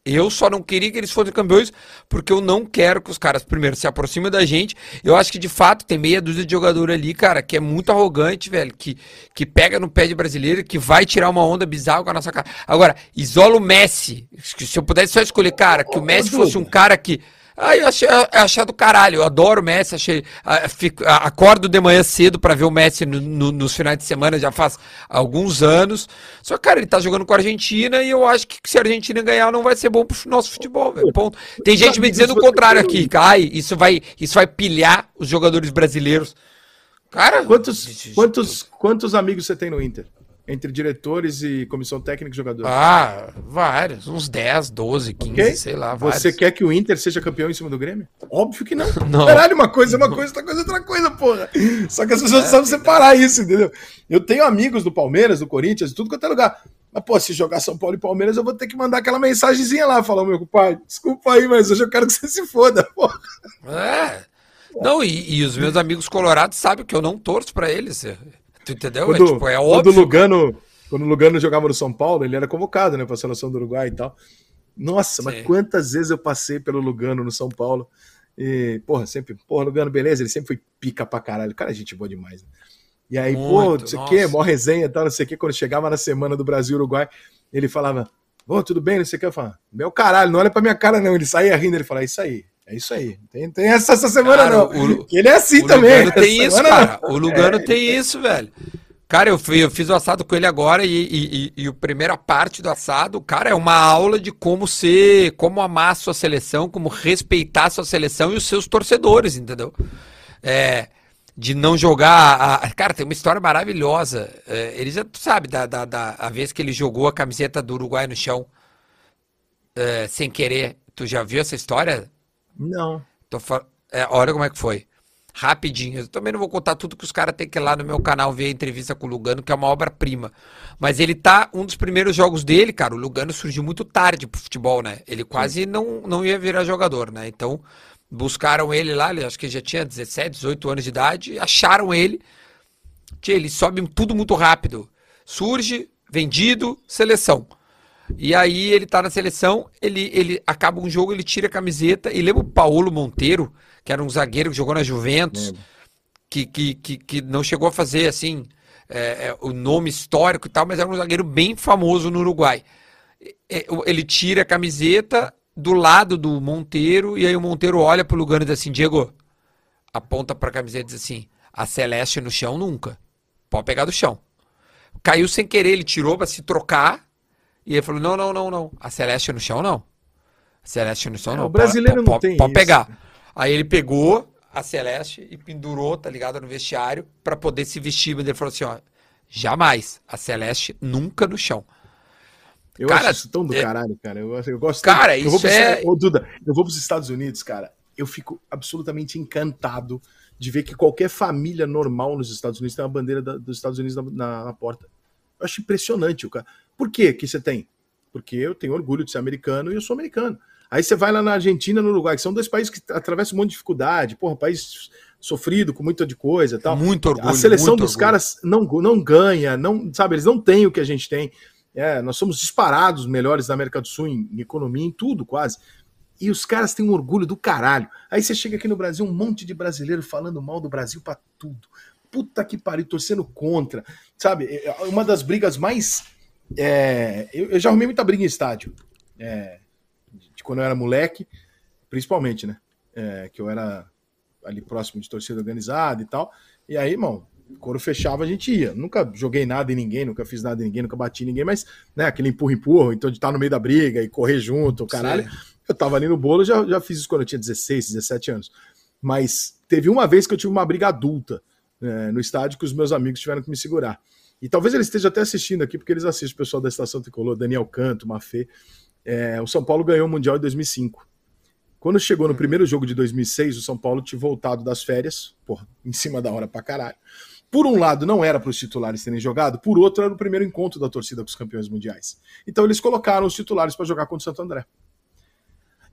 Eu só não queria que eles fossem campeões, porque eu não quero que os caras, primeiro, se aproximem da gente. Eu acho que, de fato, tem meia dúzia de jogador ali, cara, que é muito arrogante, velho, que, que pega no pé de brasileiro, que vai tirar uma onda bizarra com a nossa cara. Agora, isola o Messi. Se eu pudesse só escolher, cara, que o Messi fosse um cara que Aí eu achei, achei do caralho, eu adoro o Messi, achei, fico, acordo de manhã cedo para ver o Messi no, no, nos finais de semana, já faz alguns anos. Só que, cara, ele tá jogando com a Argentina e eu acho que se a Argentina ganhar não vai ser bom pro nosso futebol, velho. Ponto. Tem gente me dizendo o contrário aqui, Kai, isso vai, isso vai pilhar os jogadores brasileiros. Cara, quantos, quantos, quantos amigos você tem no Inter? Entre diretores e comissão técnica e jogadores? Ah, vários. Uns 10, 12, 15, okay. sei lá. Vários. Você quer que o Inter seja campeão em cima do Grêmio? Óbvio que não. não. Caralho, uma coisa é uma coisa, outra coisa é outra coisa, porra. Só que as pessoas é, sabem separar isso, entendeu? Eu tenho amigos do Palmeiras, do Corinthians, de tudo quanto é lugar. Mas, pô, se jogar São Paulo e Palmeiras, eu vou ter que mandar aquela mensagenzinha lá, falar, meu pai, desculpa aí, mas hoje eu quero que você se foda, porra. É. Não, e, e os meus amigos colorados sabem que eu não torço para eles. Tu entendeu? Quando, é, tipo, é óbvio. Quando o Lugano, quando Lugano jogava no São Paulo, ele era convocado, né, para a seleção do Uruguai e tal. Nossa, Sim. mas quantas vezes eu passei pelo Lugano no São Paulo e, porra, sempre, porra, Lugano, beleza, ele sempre foi pica pra caralho. Cara, gente boa demais, né? E aí, Muito, pô, não sei o quê, mó resenha e tal, não sei o quê. Quando chegava na semana do Brasil-Uruguai, ele falava, ô, tudo bem, não sei o que. Eu falava, meu caralho, não olha pra minha cara, não. Ele saía rindo, ele falava, é isso aí, é isso aí. Tem, tem essa, essa semana, cara, não. O, ele é assim o também. Lugano tem isso, cara. Não. O Lugano é, tem isso, velho. Cara, eu, fui, eu fiz o assado com ele agora e, e, e, e, a primeira parte do assado, cara, é uma aula de como ser, como amar a sua seleção, como respeitar a sua seleção e os seus torcedores, entendeu? É, de não jogar. A, cara, tem uma história maravilhosa. É, ele já sabe da, da, da a vez que ele jogou a camiseta do Uruguai no chão é, sem querer. Tu já viu essa história? Não. Tô, é, olha como é que foi rapidinho. Eu também não vou contar tudo que os caras têm que ir lá no meu canal ver a entrevista com o Lugano, que é uma obra-prima. Mas ele tá. Um dos primeiros jogos dele, cara, o Lugano surgiu muito tarde pro futebol, né? Ele quase não, não ia virar jogador, né? Então, buscaram ele lá, ele acho que já tinha 17, 18 anos de idade, acharam ele. Tchê, ele sobe tudo muito rápido. Surge, vendido, seleção. E aí ele tá na seleção, ele, ele acaba um jogo, ele tira a camiseta e lembra o Paulo Monteiro, que era um zagueiro que jogou na Juventus, que, que, que, que, não chegou a fazer assim é, é, o nome histórico e tal, mas era um zagueiro bem famoso no Uruguai. Ele tira a camiseta do lado do Monteiro e aí o Monteiro olha pro Lugano e diz assim: Diego, aponta pra camiseta e diz assim: a Celeste no chão nunca. Pode pegar do chão. Caiu sem querer, ele tirou para se trocar e ele falou: não, não, não, não. A Celeste no chão não. A Celeste no chão é, não. O brasileiro pode, não tem Pode pegar. Aí ele pegou a Celeste e pendurou, tá ligado, no vestiário para poder se vestir. Mas ele falou assim, ó, jamais, a Celeste nunca no chão. Eu Cara, acho isso tão do é- caralho, cara. Eu, eu gosto Cara, eu isso é- Ô, Duda, eu vou para os Estados Unidos, cara. Eu fico absolutamente encantado de ver que qualquer família normal nos Estados Unidos tem uma bandeira da- dos Estados Unidos na, na- na porta. Eu acho impressionante o cara. Por que que você tem? Porque eu tenho orgulho de ser americano e eu sou americano. Aí você vai lá na Argentina, no Uruguai, que são dois países que atravessam um monte de dificuldade, porra, país sofrido com muita de coisa e tal. Muito orgulho. A seleção dos orgulho. caras não, não ganha, não, sabe, eles não têm o que a gente tem. É, nós somos disparados melhores da América do Sul em, em economia, em tudo quase. E os caras têm um orgulho do caralho. Aí você chega aqui no Brasil, um monte de brasileiro falando mal do Brasil pra tudo. Puta que pariu, torcendo contra. Sabe, é, uma das brigas mais. É, eu, eu já arrumei muita briga em estádio. É, de quando eu era moleque, principalmente, né? É, que eu era ali próximo de torcida organizada e tal. E aí, irmão, quando fechava a gente ia. Nunca joguei nada em ninguém, nunca fiz nada em ninguém, nunca bati em ninguém, mas, né, aquele empurra-empurra, então de estar no meio da briga e correr junto, o caralho. Sim. Eu tava ali no bolo, já, já fiz isso quando eu tinha 16, 17 anos. Mas teve uma vez que eu tive uma briga adulta né, no estádio que os meus amigos tiveram que me segurar. E talvez eles estejam até assistindo aqui, porque eles assistem o pessoal da Estação Tricolor, Daniel Canto, Mafê. É, o São Paulo ganhou o Mundial em 2005. Quando chegou no primeiro jogo de 2006, o São Paulo tinha voltado das férias, porra, em cima da hora pra caralho. Por um lado, não era para os titulares terem jogado, por outro, era o primeiro encontro da torcida com os campeões mundiais. Então eles colocaram os titulares para jogar contra o Santo André.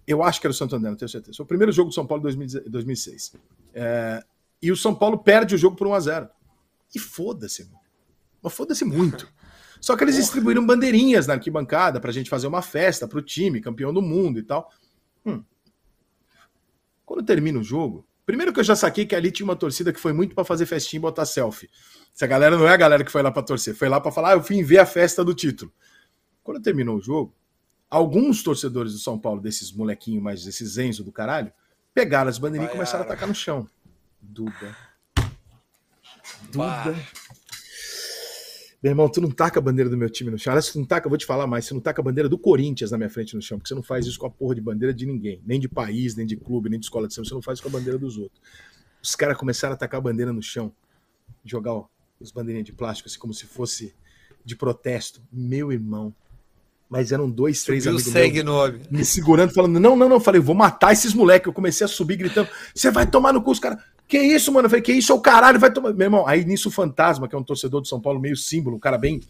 Eu acho que era o Santo André, não tenho certeza. Foi o primeiro jogo do São Paulo em 2016 2006. É, e o São Paulo perde o jogo por 1 a 0 E foda-se, irmão. Mas foda-se muito. Só que eles distribuíram bandeirinhas na arquibancada pra gente fazer uma festa pro time, campeão do mundo e tal. Hum. Quando termina o jogo, primeiro que eu já saquei que ali tinha uma torcida que foi muito pra fazer festinha e botar selfie. Essa galera não é a galera que foi lá pra torcer, foi lá pra falar, ah, eu fui ver a festa do título. Quando terminou o jogo, alguns torcedores do São Paulo, desses molequinhos mais, desses Enzo do caralho, pegaram as bandeirinhas e começaram a atacar no chão. Duda. Bah. Meu irmão, tu não taca a bandeira do meu time no chão. Aliás, tu não taca, eu vou te falar mais, você não taca a bandeira do Corinthians na minha frente no chão, porque você não faz isso com a porra de bandeira de ninguém. Nem de país, nem de clube, nem de escola de samba. Você não faz isso com a bandeira dos outros. Os caras começaram a tacar a bandeira no chão, jogar ó, as bandeirinhas de plástico, assim, como se fosse de protesto. Meu irmão. Mas eram dois, três Subiu amigos meus no me segurando, falando: não, não, não. Falei, vou matar esses moleques. Eu comecei a subir gritando: você vai tomar no cu, os caras. Que isso, mano? Eu falei, que isso o caralho, vai tomar. Meu irmão, aí nisso o Fantasma, que é um torcedor de São Paulo, meio símbolo, um cara bem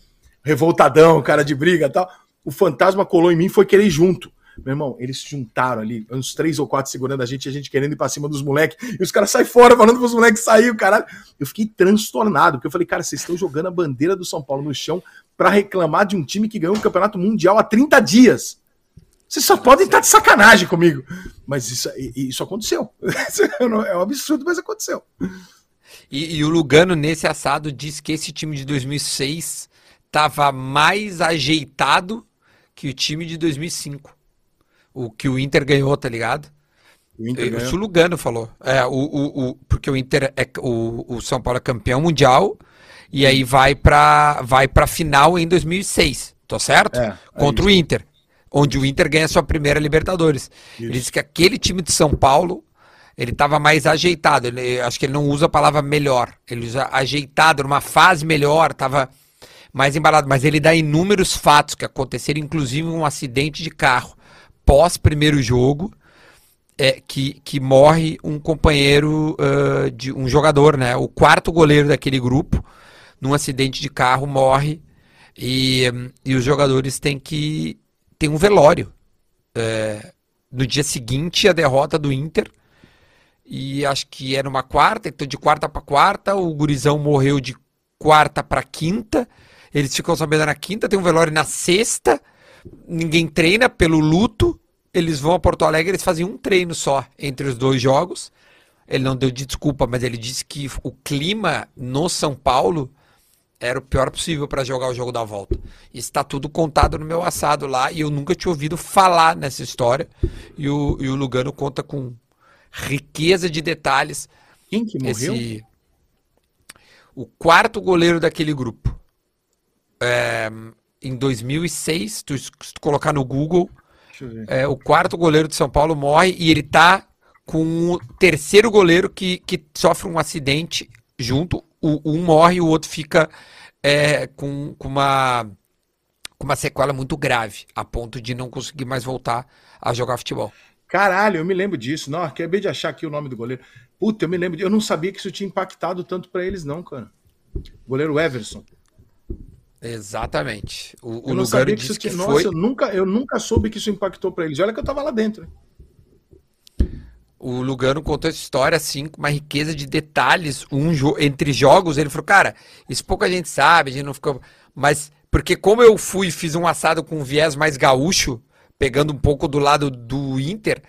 revoltadão, cara de briga e tal. O Fantasma colou em mim e foi querer ir junto. Meu irmão, eles se juntaram ali, uns três ou quatro segurando a gente, e a gente querendo ir pra cima dos moleques, e os caras saem fora falando pros moleques sair, o caralho. Eu fiquei transtornado, porque eu falei, cara, vocês estão jogando a bandeira do São Paulo no chão pra reclamar de um time que ganhou um campeonato mundial há 30 dias. Vocês só podem estar de sacanagem comigo. Mas isso, isso aconteceu. É um absurdo, mas aconteceu. E, e o Lugano, nesse assado, disse que esse time de 2006 tava mais ajeitado que o time de 2005. O que o Inter ganhou, tá ligado? O Inter Isso ganhou. o Lugano falou. É, o, o, o- porque o Inter é o, o São Paulo é campeão mundial e aí vai pra, vai pra final em 2006, tô certo? É, é Contra o Inter, onde o Inter ganha sua primeira Libertadores. Ele disse que aquele time de São Paulo ele estava mais ajeitado. Ele, acho que ele não usa a palavra melhor. Ele usa ajeitado, numa fase melhor, estava mais embalado. Mas ele dá inúmeros fatos que aconteceram, inclusive um acidente de carro pós primeiro jogo, é, que, que morre um companheiro ah, de um jogador, né? O quarto goleiro daquele grupo, num acidente de carro, morre e, e os jogadores têm que tem um velório. É, no dia seguinte, a derrota do Inter. E acho que era uma quarta, então de quarta para quarta, o gurizão morreu de quarta para quinta. Eles ficam sabendo na quinta, tem um velório na sexta. Ninguém treina pelo luto. Eles vão a Porto Alegre, eles fazem um treino só entre os dois jogos. Ele não deu de desculpa, mas ele disse que o clima no São Paulo era o pior possível para jogar o jogo da volta. Está tudo contado no meu assado lá e eu nunca tinha ouvido falar nessa história. E o, e o Lugano conta com riqueza de detalhes. Quem que morreu? Esse, o quarto goleiro daquele grupo. É, em 2006, tu, se tu colocar no Google, é, o quarto goleiro de São Paulo morre e ele tá com o terceiro goleiro que, que sofre um acidente junto. O, um morre e o outro fica é, com, com uma com uma sequela muito grave, a ponto de não conseguir mais voltar a jogar futebol. Caralho, eu me lembro disso. Não, acabei de achar aqui o nome do goleiro. Puta, eu me lembro. De... Eu não sabia que isso tinha impactado tanto para eles, não, cara. Goleiro Everson. Exatamente. O, eu não sabia que isso tinha. Que Nossa, foi... eu, nunca, eu nunca soube que isso impactou para eles. Olha que eu tava lá dentro. O Lugano contou essa história assim, com uma riqueza de detalhes um jo entre jogos. Ele falou, cara, isso pouca gente sabe, a gente não ficou. Mas, porque como eu fui fiz um assado com um viés mais gaúcho, pegando um pouco do lado do Inter,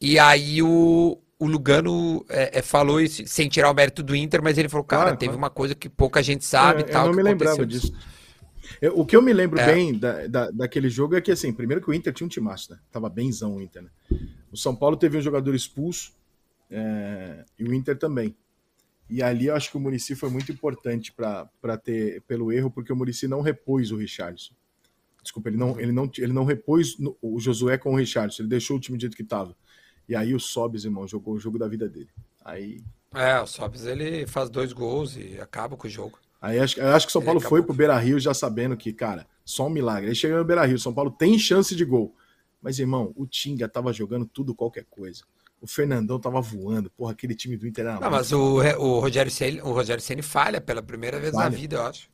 e aí o, o Lugano é, é, falou isso sem tirar o mérito do Inter, mas ele falou, cara, claro, teve claro. uma coisa que pouca gente sabe. É, tal, eu não me lembrava disso. Eu, o que eu me lembro é. bem da, da, daquele jogo é que, assim, primeiro que o Inter tinha um timaço, né? Tava benzão o Inter, né? O São Paulo teve um jogador expulso é, e o Inter também. E ali eu acho que o Murici foi muito importante para ter pelo erro, porque o Murici não repôs o Richardson. Desculpa, ele não, ele não, ele não repôs o Josué com o Richardson, ele deixou o time do jeito que estava. E aí o Sobis, irmão, jogou o jogo da vida dele. Aí. É, o Sobis ele faz dois gols e acaba com o jogo. Aí acho, eu acho que o São Paulo foi pro Beira Rio já sabendo que, cara, só um milagre. Aí chegou no Beira Rio, São Paulo tem chance de gol. Mas, irmão, o Tinga tava jogando tudo qualquer coisa. O Fernandão tava voando. Porra, aquele time do Inter era. Não, mas o, o Rogério Ceni, o Rogério Ceni falha pela primeira vez falha. na vida, eu acho.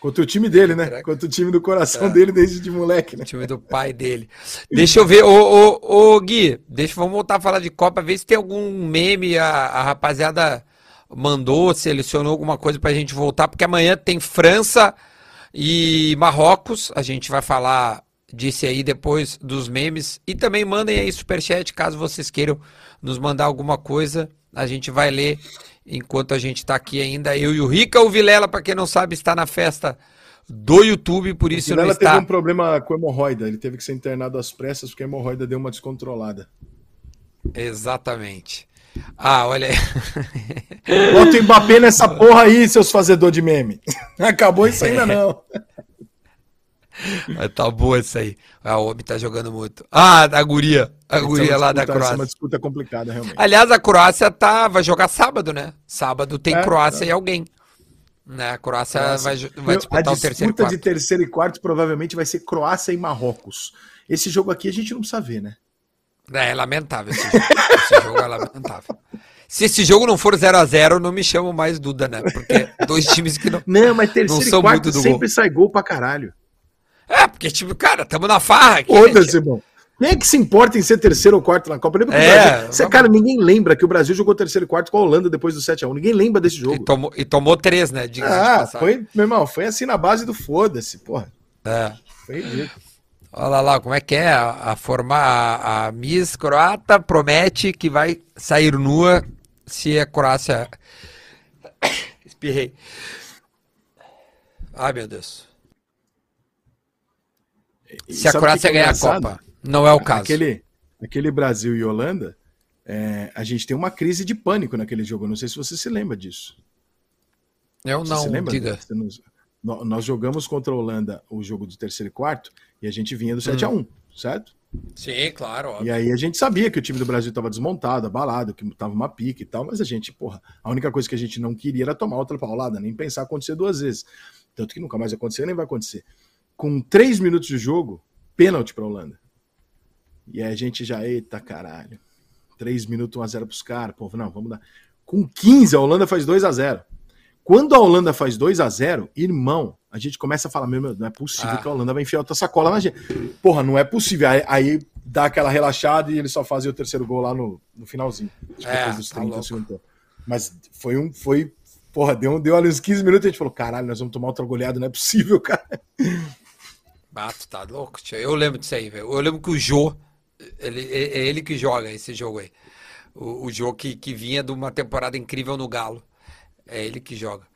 Contra o time dele, né? Contra o time do coração é. dele desde de moleque, né? O time do pai dele. Deixa eu ver, ô, ô, ô Gui, deixa, vamos voltar a falar de Copa, ver se tem algum meme, a, a rapaziada mandou, selecionou alguma coisa pra gente voltar, porque amanhã tem França e Marrocos, a gente vai falar disse aí depois dos memes. E também mandem aí superchat caso vocês queiram nos mandar alguma coisa. A gente vai ler enquanto a gente está aqui ainda. Eu e o Rica. O Vilela, para quem não sabe, está na festa do YouTube, por isso o Vilela não está... teve um problema com hemorroida. Ele teve que ser internado às pressas porque a hemorroida deu uma descontrolada. Exatamente. Ah, olha aí. Bota o Mbappé nessa porra aí, seus fazedor de meme. Acabou isso ainda não. Mas tá boa isso aí. A homem tá jogando muito. Ah, a guria. A guria lá da Croácia. É uma disputa complicada, realmente. Aliás, a Croácia tá, vai jogar sábado, né? Sábado tem é, Croácia é. e alguém. Né? A Croácia vai, vai disputar o terceiro e quarto. A disputa de terceiro e quarto provavelmente vai ser Croácia e Marrocos. Esse jogo aqui a gente não precisa ver, né? É, é lamentável esse jogo. esse jogo é lamentável. Se esse jogo não for 0 a 0 não me chamo mais Duda, né? Porque dois times que não. Não, mas terceiro não e quarto sempre gol. sai gol pra caralho. É, porque, tipo, cara, tamo na farra aqui. Foda-se, irmão. Quem é que se importa em ser terceiro ou quarto na Copa? Lembra que é, Brasil... Você, cara, ninguém lembra que o Brasil jogou terceiro e quarto com a Holanda depois do 7x1. Ninguém lembra desse jogo. E tomou, e tomou três, né? Ah, foi, meu irmão, foi assim na base do foda-se, porra. É. Foi ridículo. Olha lá, como é que é? A, a formar a, a Miss Croata promete que vai sair nua se a Croácia. Espirrei. Ai, meu Deus. Se a Croácia é ganhar a Copa, não é o caso. Aquele, aquele Brasil e Holanda, é, a gente tem uma crise de pânico naquele jogo. Não sei se você se lembra disso. Eu você não, diga. Nós jogamos contra a Holanda o jogo do terceiro e quarto e a gente vinha do 7 hum. a 1 certo? Sim, claro. Óbvio. E aí a gente sabia que o time do Brasil estava desmontado, abalado, que tava uma pique e tal, mas a gente, porra, a única coisa que a gente não queria era tomar outra paulada, nem pensar acontecer duas vezes. Tanto que nunca mais aconteceu, nem vai acontecer com três minutos de jogo, pênalti para a Holanda. E aí a gente já, eita caralho. Três minutos, 1x0 pros caras. Pô, não, vamos dar. Com 15, a Holanda faz 2 a 0 Quando a Holanda faz 2 a 0 irmão, a gente começa a falar: meu, meu não é possível ah. que a Holanda vai enfiar outra sacola na gente. Porra, não é possível. Aí, aí dá aquela relaxada e eles só fazem o terceiro gol lá no, no finalzinho. É, dos 30 tá segundos. Mas foi um. Foi, porra, deu, deu ali uns 15 minutos e a gente falou: caralho, nós vamos tomar outra goleada, não é possível, cara. Bato, tá louco, tio. Eu lembro disso aí, velho. Eu lembro que o Jô, ele, é, é ele que joga esse jogo aí. O, o Jô que, que vinha de uma temporada incrível no Galo. É ele que joga.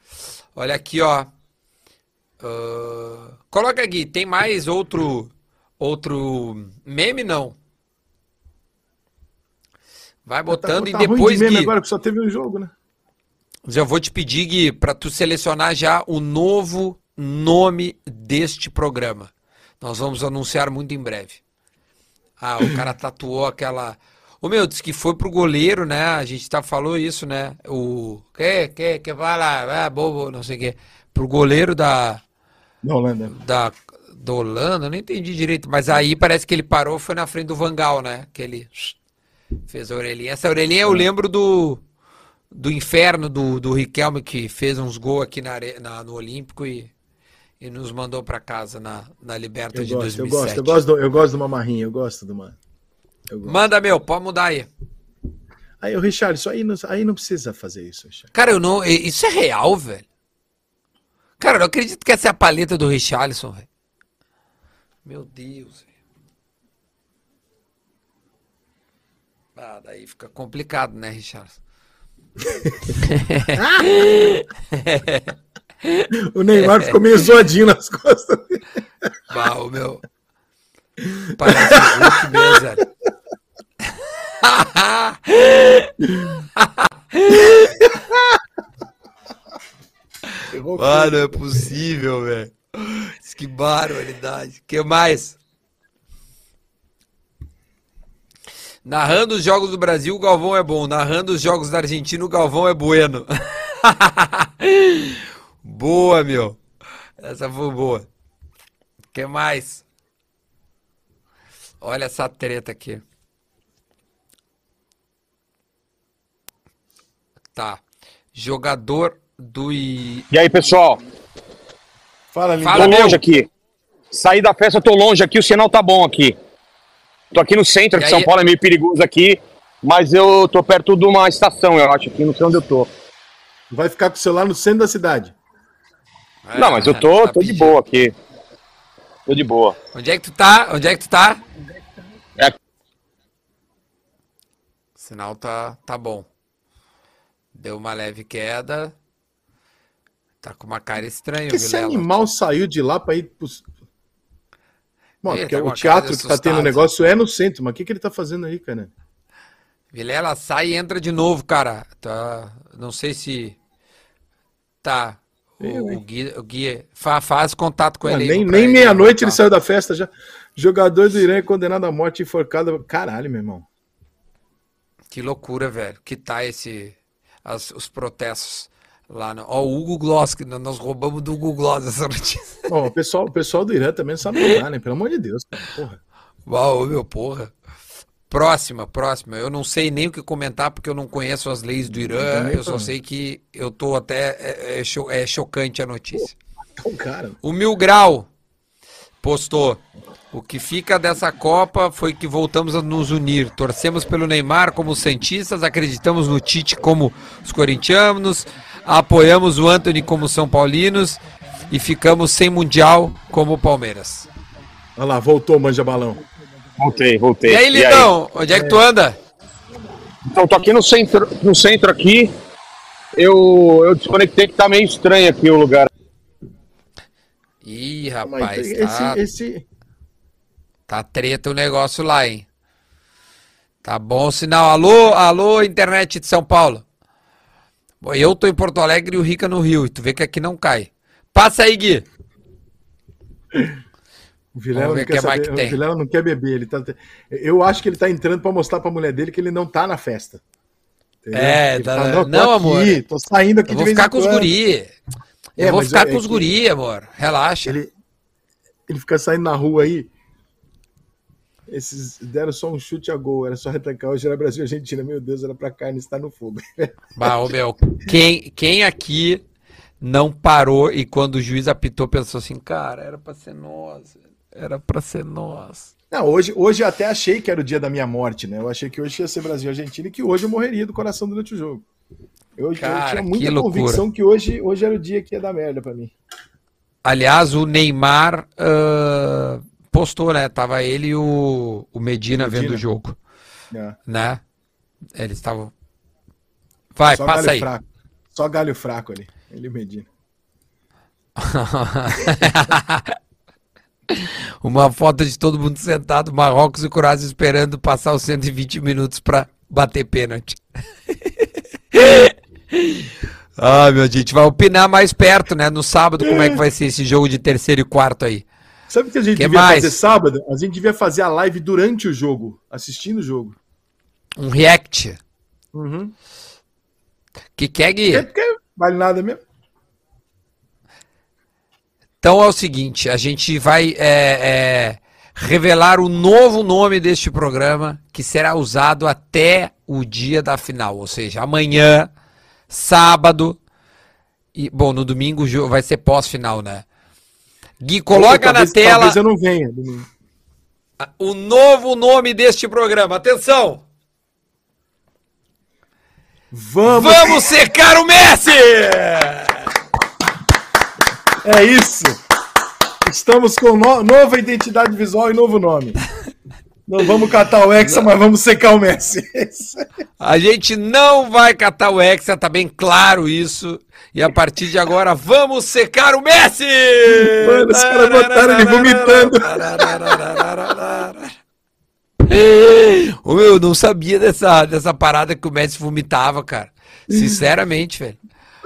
Olha aqui, ó. Uh, coloca aqui, tem mais outro outro meme não? Vai botando tá, tá e depois de meme Gui, agora que só teve um jogo, né? Já vou te pedir Gui para tu selecionar já o novo nome deste programa. Nós vamos anunciar muito em breve. Ah, o cara tatuou aquela. O meu, disse que foi pro goleiro, né? A gente tá, falou isso, né? O. Que, que, que vai lá, ah, bobo, não sei o quê. Pro goleiro da. Da Holanda. Da, Da Holanda, eu não entendi direito. Mas aí parece que ele parou, foi na frente do Vangal, né? Que ele fez a orelhinha. Essa orelhinha eu lembro do, do inferno do, do Riquelme, que fez uns gols aqui na, na- no Olímpico e, e nos mandou pra casa na, na Eu Liberta de gosto, eu 2007. gosto, eu gosto, do, eu gosto de uma marrinha, eu gosto de uma. eu. Manda, meu, pode mudar aí. Aí, o Richard, isso aí não, aí não precisa fazer isso, Richard. Cara, eu não. Isso é real, velho. Cara, eu não acredito que essa é a paleta do Richarlison, velho. Meu Deus, velho. Ah, daí fica complicado, né, Richarlison? O Neymar ficou meio zoadinho nas costas. Bah, o meu. Parece Hulk mesmo, velho. Mano, é possível, velho. Que barbaridade. que mais? Narrando os jogos do Brasil, o Galvão é bom. Narrando os jogos da Argentina, o Galvão é bueno. boa, meu. Essa foi boa. que mais? Olha essa treta aqui. Tá. Jogador do. I- E aí, pessoal? Fala, Lindão. Fala, tô meu. longe aqui. Saí da festa, tô longe aqui, o sinal tá bom aqui. Tô aqui no centro, E que São aí? Paulo é meio perigoso aqui, mas eu tô perto de uma estação, eu acho, aqui, não sei onde eu tô. Vai ficar com o celular no centro da cidade. não, mas eu tô, tô de boa aqui. Tô de boa. Onde é que tu tá? Onde é que tu tá? É. O sinal tá, tá bom. Deu uma leve queda. Tá com uma cara estranha, que esse animal saiu de lá para ir pros... Bom, Ele porque tá o teatro que tá tendo negócio é no centro, mas o que, que ele tá fazendo aí, cara? Vilela sai e entra de novo, cara. Tá, não sei se tá. O, hein? o Gui, o Gui fa- faz contato com Ah, ele. nem nem meia-noite ele saiu da festa já. Jogador do Irã é condenado à morte enforcado. Caralho, meu irmão. Que loucura, velho. Que tá esse. as- os protestos lá no. Ó, o Hugo Gloss, que nós roubamos do Hugo Gloss essa notícia. Bom, o pessoal, o pessoal do Irã também não sabe jogar, né? Pelo amor de Deus. Porra. Uau, meu porra. Próxima, próxima. Eu não sei nem o que comentar porque eu não conheço as leis do Irã. Eu só sei que eu tô até. É, é cho- é chocante a notícia. Então, cara. O Mil Grau postou. O que fica dessa Copa foi que voltamos a nos unir. Torcemos pelo Neymar como Santistas, acreditamos no Tite como os corintianos, apoiamos o Anthony como São Paulinos e ficamos sem Mundial como o Palmeiras. Olha lá, voltou, manja balão. Voltei, voltei. E aí, Lindão, onde é que tu anda? Então, tô aqui no centro, no centro aqui. Eu, eu desconectei que tá meio estranho aqui o lugar. Ih, rapaz, esse, tá, esse, tá treta o negócio lá, hein? Tá bom o sinal. Alô, alô, internet de São Paulo. Eu tô em Porto Alegre e o Rica no Rio. E tu vê que aqui não cai. Passa aí, Gui. o Vilela não que quer saber, que o Vilela não quer beber. Ele tá, eu acho que ele tá entrando pra mostrar pra mulher dele que ele não tá na festa. Entendeu? É, tá- fala, tô não, amor. Tô saindo aqui Eu de vou vez ficar em com os guri. Eu É, vou ficar é com os guri, amor. Relaxa. Ele, ele fica saindo na rua aí. Esses deram só um chute a gol, era só retrancar. Hoje era Brasil e Argentina. Meu Deus, era pra carne estar no fogo. Bah, ô, meu, quem, quem aqui não parou e quando o juiz apitou pensou assim, cara, era pra ser nós. Era pra ser nós. Não, hoje, hoje eu até achei que era o dia da minha morte, né? Eu achei que hoje ia ser Brasil e Argentina e que hoje eu morreria do coração durante o jogo. Eu, eu Cara, tinha que muita loucura. convicção que hoje, hoje era o dia que ia dar merda pra mim. Aliás, o Neymar ah, postou, né? Tava ele e o, o Medina, Medina. vendo o jogo, É. né? Eles estavam. Vai, Só passa aí. fraco. Só galho fraco ali. Ele e o Medina. Uma foto de todo mundo sentado, Marrocos e Croácia esperando passar os 120 minutos pra bater pênalti. ah, meu, a gente vai opinar mais perto, né? No sábado, como é que vai ser esse jogo de terceiro e quarto aí? Sabe o que a gente Que devia mais? fazer sábado? A gente devia fazer a live durante o jogo, assistindo o jogo. Um react. Uhum. Que quer, É Gui? porque vale nada mesmo. Então é o seguinte, a gente vai é, é, revelar o novo nome deste programa, que será usado até o dia da final, ou seja, amanhã, sábado, e, bom, no domingo vai ser pós-final, né? Gui, coloca talvez, na tela. Talvez eu não venha. Domingo. O novo nome deste programa. Atenção! Vamos, Vamos secar o Messi! É isso. Estamos com no... nova identidade visual e novo nome. Não vamos catar o Hexa, mas vamos secar o Messi. A gente não vai catar o Hexa, tá bem claro isso. E a partir de agora, vamos secar o Messi! Mano, os caras botaram ele vomitando. Ô, meu, eu não sabia dessa, dessa parada que o Messi vomitava, cara. Sinceramente, velho.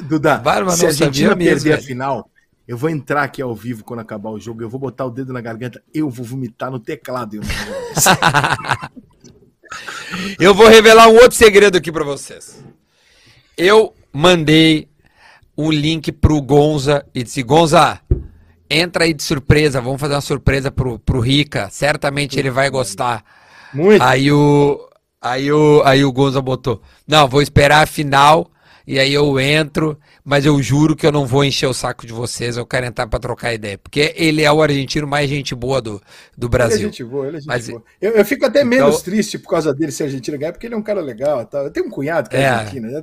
Duda, Vai, se a Argentina mesmo, perder velho. a final, eu vou entrar aqui ao vivo quando acabar o jogo, eu vou botar o dedo na garganta, eu vou vomitar no teclado. Eu, eu vou revelar um outro segredo aqui para vocês. Eu mandei o link pro Gonza e disse: Gonza, entra aí de surpresa, vamos fazer uma surpresa pro, pro Rica, certamente ele vai gostar. Muito. Aí o, aí o, aí o Gonza botou: Não, vou esperar a final e aí eu entro, mas eu juro que eu não vou encher o saco de vocês, eu quero entrar para trocar ideia, porque ele é o argentino mais gente boa do, do Brasil. Ele é gente boa, ele é gente mas, boa. Eu, eu, fico até então, menos triste por causa dele ser argentino ganhar, porque ele é um cara legal, tá? Eu tenho um cunhado que é, é argentino, né?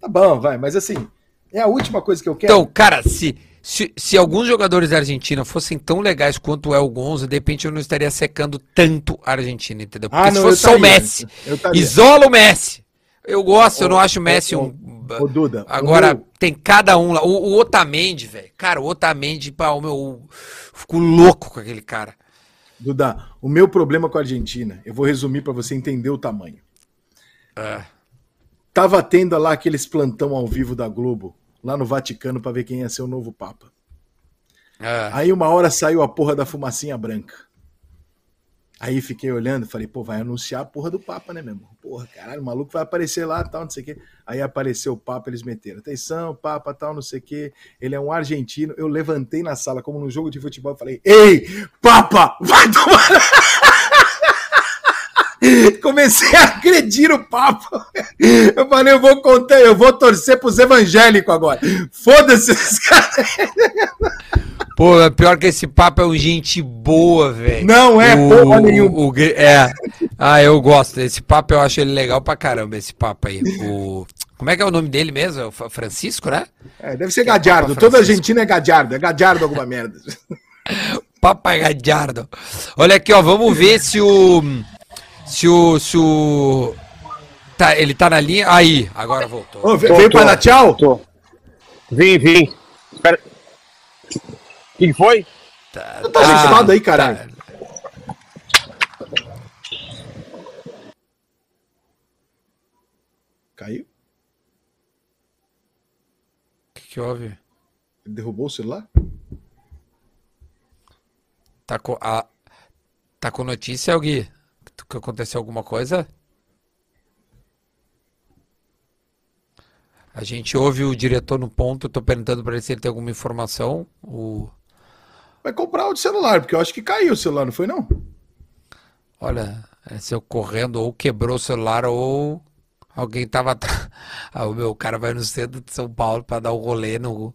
tá bom, vai, mas assim, é a última coisa que eu quero. Então, cara, se se, se alguns jogadores da Argentina fossem tão legais quanto é o Gonzo, de repente eu não estaria secando tanto a Argentina, entendeu? Porque ah, não, se fosse só o Messi, isola o Messi. Eu gosto, eu não acho o Messi um. O Duda. Agora, o tem cada um lá. O, o Otamendi, velho. Cara, o Otamendi, pá, o meu. Fico louco com aquele cara. Duda, o meu problema com a Argentina, eu vou resumir para você entender o tamanho. É. Tava tendo lá aqueles plantão ao vivo da Globo, lá no Vaticano, para ver quem ia ser o novo Papa. É. Aí uma hora saiu a porra da fumacinha branca. Aí fiquei olhando, falei, pô, vai anunciar a porra do Papa, né, meu irmão? Porra, caralho, o maluco vai aparecer lá, tal, não sei o quê. Aí apareceu o Papa, eles meteram, atenção, Papa, tal, não sei o quê. Ele é um argentino. Eu levantei na sala, como num jogo de futebol, falei, ei, Papa, vai tomar... Comecei a agredir o Papa. Eu falei, eu vou contar, eu vou torcer pros evangélicos agora. Foda-se esses caras. Pô, é pior que esse papo é um gente boa, velho. Não é o, porra nenhuma. O, é. Ah, eu gosto. Esse papo eu acho ele legal pra caramba, esse papo aí. O, como é que é o nome dele mesmo? É Francisco, né? É, deve ser Gadiardo. Toda Argentina é Gadiardo. É Gadiardo alguma merda. Papai Gadiardo. Olha aqui, ó. Vamos ver se o. Se o. Se o. Tá, ele tá na linha. Aí, agora voltou. Ô, veio pra dar tchau? Tô. Vim, vim. Espera. Quem foi? Tá, tá assustado aí, caralho. Tá. Caiu? O que, que houve? Ele derrubou o celular? Tá com, a, tá com notícia, Gui? Que aconteceu alguma coisa? A gente ouve o diretor no ponto, tô perguntando para ele se ele tem alguma informação. O... Vai comprar o celular, porque eu acho que caiu o celular, não foi não? Olha, é, se eu correndo ou quebrou o celular ou alguém tava. ah, o meu cara vai no centro de São Paulo para dar o um rolê no.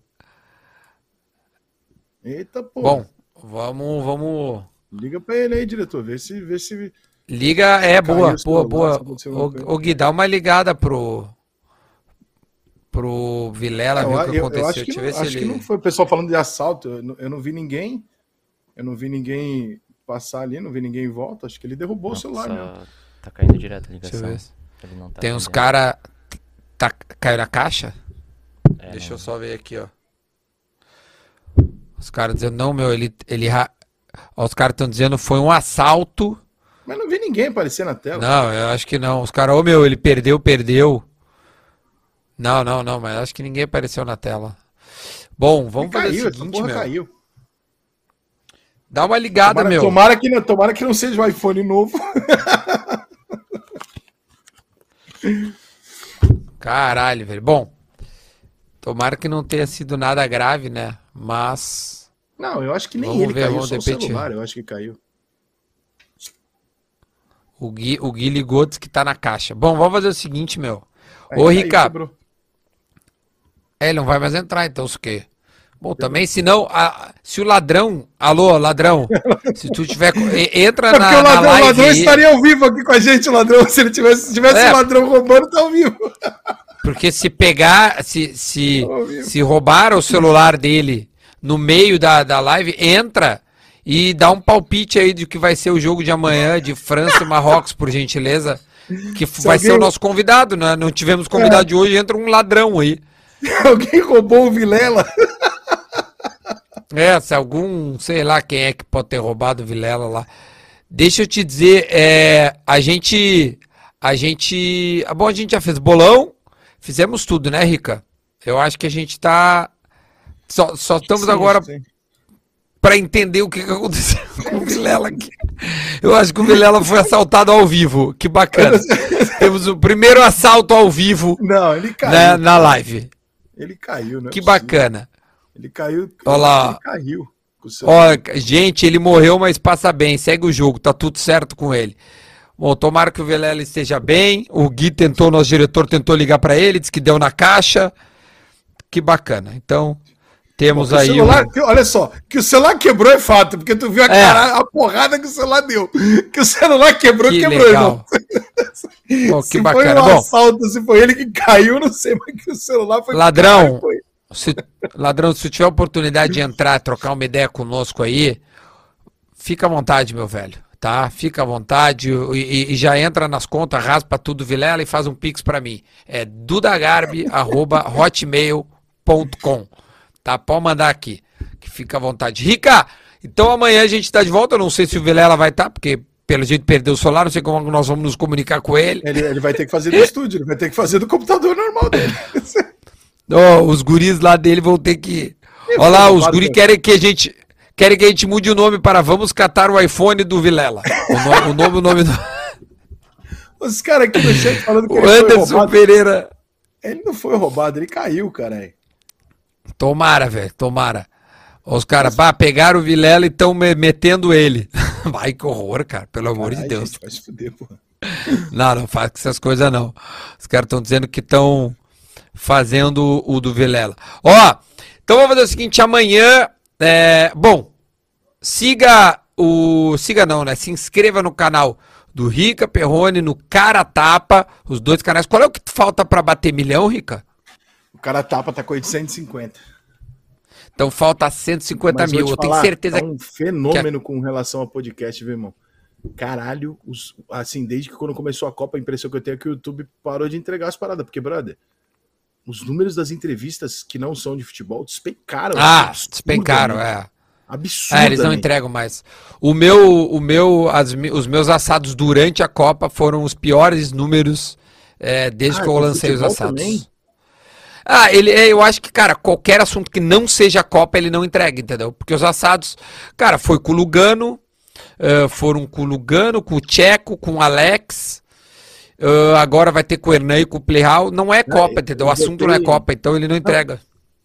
Eita, pô. Bom, vamos, vamos. Liga para ele aí, diretor, vê se, vê se. Liga, é boa, boa, boa. O, o Gui, dá uma ligada pro pro Vilela, é, ver o que aconteceu. Eu acho, que, não, acho ele... que não foi o pessoal falando de assalto. Eu não, eu não, vi ninguém. Eu não vi ninguém passar ali, não vi ninguém em volta. Acho que ele derrubou Nossa, o celular mesmo. Tá caindo direto a ligação. Tá Tem uns cara. Tá, caiu na caixa? É, Deixa não. eu só ver aqui, ó. Os caras dizendo, não, meu, ele. ele ó, os caras estão dizendo foi um assalto. Mas não vi ninguém aparecer na tela. Não, eu acho que não. Os caras, ô oh, meu, ele perdeu, perdeu. Não, não, não, mas acho que ninguém apareceu na tela. Bom, vamos fazer caiu, o seguinte, meu. Caiu. Dá uma ligada, tomara, meu. Tomara que, não, tomara que não seja o iPhone novo. Caralho, velho. Bom, tomara que não tenha sido nada grave, né? Mas. Não, eu acho que nem Vamos ele ver, caiu, só o repetir. celular, eu acho que caiu. O Gui, o Gui ligou, disse que tá na caixa. Bom, vamos fazer o seguinte, meu. Aí Ô, caiu, Rica, quebrou. é, ele não vai mais entrar, então, o quê? Bom, também, se não, a- se o ladrão, alô, ladrão, se tu tiver, entra É porque na, o na ladrão, o live ladrão aí, estaria ao vivo aqui com a gente, o ladrão. Se ele tivesse, se tivesse É. o ladrão roubando, tá ao vivo. porque se pegar, se, se, vivo. se roubar o celular dele no meio da, da live, entra e dá um palpite aí de que vai ser o jogo de amanhã de França e Marrocos, por gentileza, que f- vai ser o alguém- nosso convidado, né? Não tivemos convidado de hoje, entra um ladrão aí. Alguém roubou o Vilela. É, se algum, sei lá quem é que pode ter roubado o Vilela lá. Deixa eu te dizer, é, a gente, a gente, ah, bom, a gente já fez bolão, fizemos tudo, né, Rica? Eu acho que a gente tá, só, só estamos Sim, agora sim. Para entender o que, que aconteceu com o Vilela aqui. Eu acho que o Vilela foi assaltado ao vivo, que bacana. Temos o primeiro assalto ao vivo Não, ele caiu. né, na live, Ele caiu, não é que bacana. Ele caiu. Olha lá. Ele caiu. Ó, gente, ele morreu, mas passa bem, segue o jogo, tá tudo certo com ele. Bom, tomara que o Vilela esteja bem. O Gui tentou, nosso diretor tentou ligar pra ele, disse que deu na caixa. Que bacana. Então, temos aí. um- celular, que- olha só, que o celular quebrou é fato, porque tu viu a, É. cara, a porrada que o celular deu. Que o celular quebrou, Que quebrou, legal. irmão. Pô, que se bacana. foi um Bom, assalto, se foi ele que caiu, não sei, mas que o celular foi. Ladrão. Foi. se, ladrão, se tiver oportunidade de entrar, trocar uma ideia conosco aí, fica à vontade, meu velho. Tá? Fica à vontade e, e- já entra nas contas, raspa tudo Vilela e faz um pix pra mim. É dudagarbi@hotmail.com. Tá? Pode mandar aqui, que fica à vontade. Rica, então amanhã a gente tá de volta. Eu não sei se o Vilela vai estar, porque pelo jeito perdeu o celular, não sei como nós vamos nos comunicar com ele. Ele, ele vai ter que fazer do estúdio, ele vai ter que fazer do computador normal dele. Ó, os guris lá dele vão ter que. Olha lá, os guris querem que a gente. Querem que a gente mude o nome para Vamos Catar o iPhone do Vilela. O, no- o nome, o nome do. Os caras aqui no chat falando que O ele foi Anderson roubado. Pereira. Ele não foi roubado, ele caiu, caralho. Tomara, velho, tomara. Os caras, pá, pegaram o Vilela e estão metendo ele. Vai, que horror, cara, pelo amor de Caralho, Deus. gente, vai se fuder, porra. Não, não faz com essas coisas não. Os caras estão dizendo que estão fazendo o do Vilela. Ó, então vamos fazer o seguinte, amanhã, é, bom, siga o, siga não, né? Se inscreva no canal do Rica Perrone, no Cara Tapa, os dois canais. Qual é o que falta pra bater milhão, Rica? O cara tapa, tá com 850. Então falta 150 Mas vou mil. te Eu tenho certeza tá um fenômeno com relação ao podcast, viu, irmão? Caralho, os, assim, desde que quando começou a Copa, a impressão que eu tenho é que o YouTube parou de entregar as paradas, porque, brother, os números das entrevistas que não são de futebol despencaram. Ah, absurdamente. despencaram, é. Absurdo. É, eles não entregam mais. O meu, o meu, as os meus assados durante a Copa foram os piores números é, desde Ah, que eu do lancei os assados. também? Ah, ele, é, eu acho que, cara, qualquer assunto que não seja a Copa, ele não entrega, entendeu? Porque os assados, cara, foi com o Lugano, eh, foram com o Lugano, com o Tcheco, com o Alex, eh, agora vai ter com o Hernan e com o Playhal. Não é Copa, eu- entendeu? O assunto não é botei- Copa, então ele não entrega.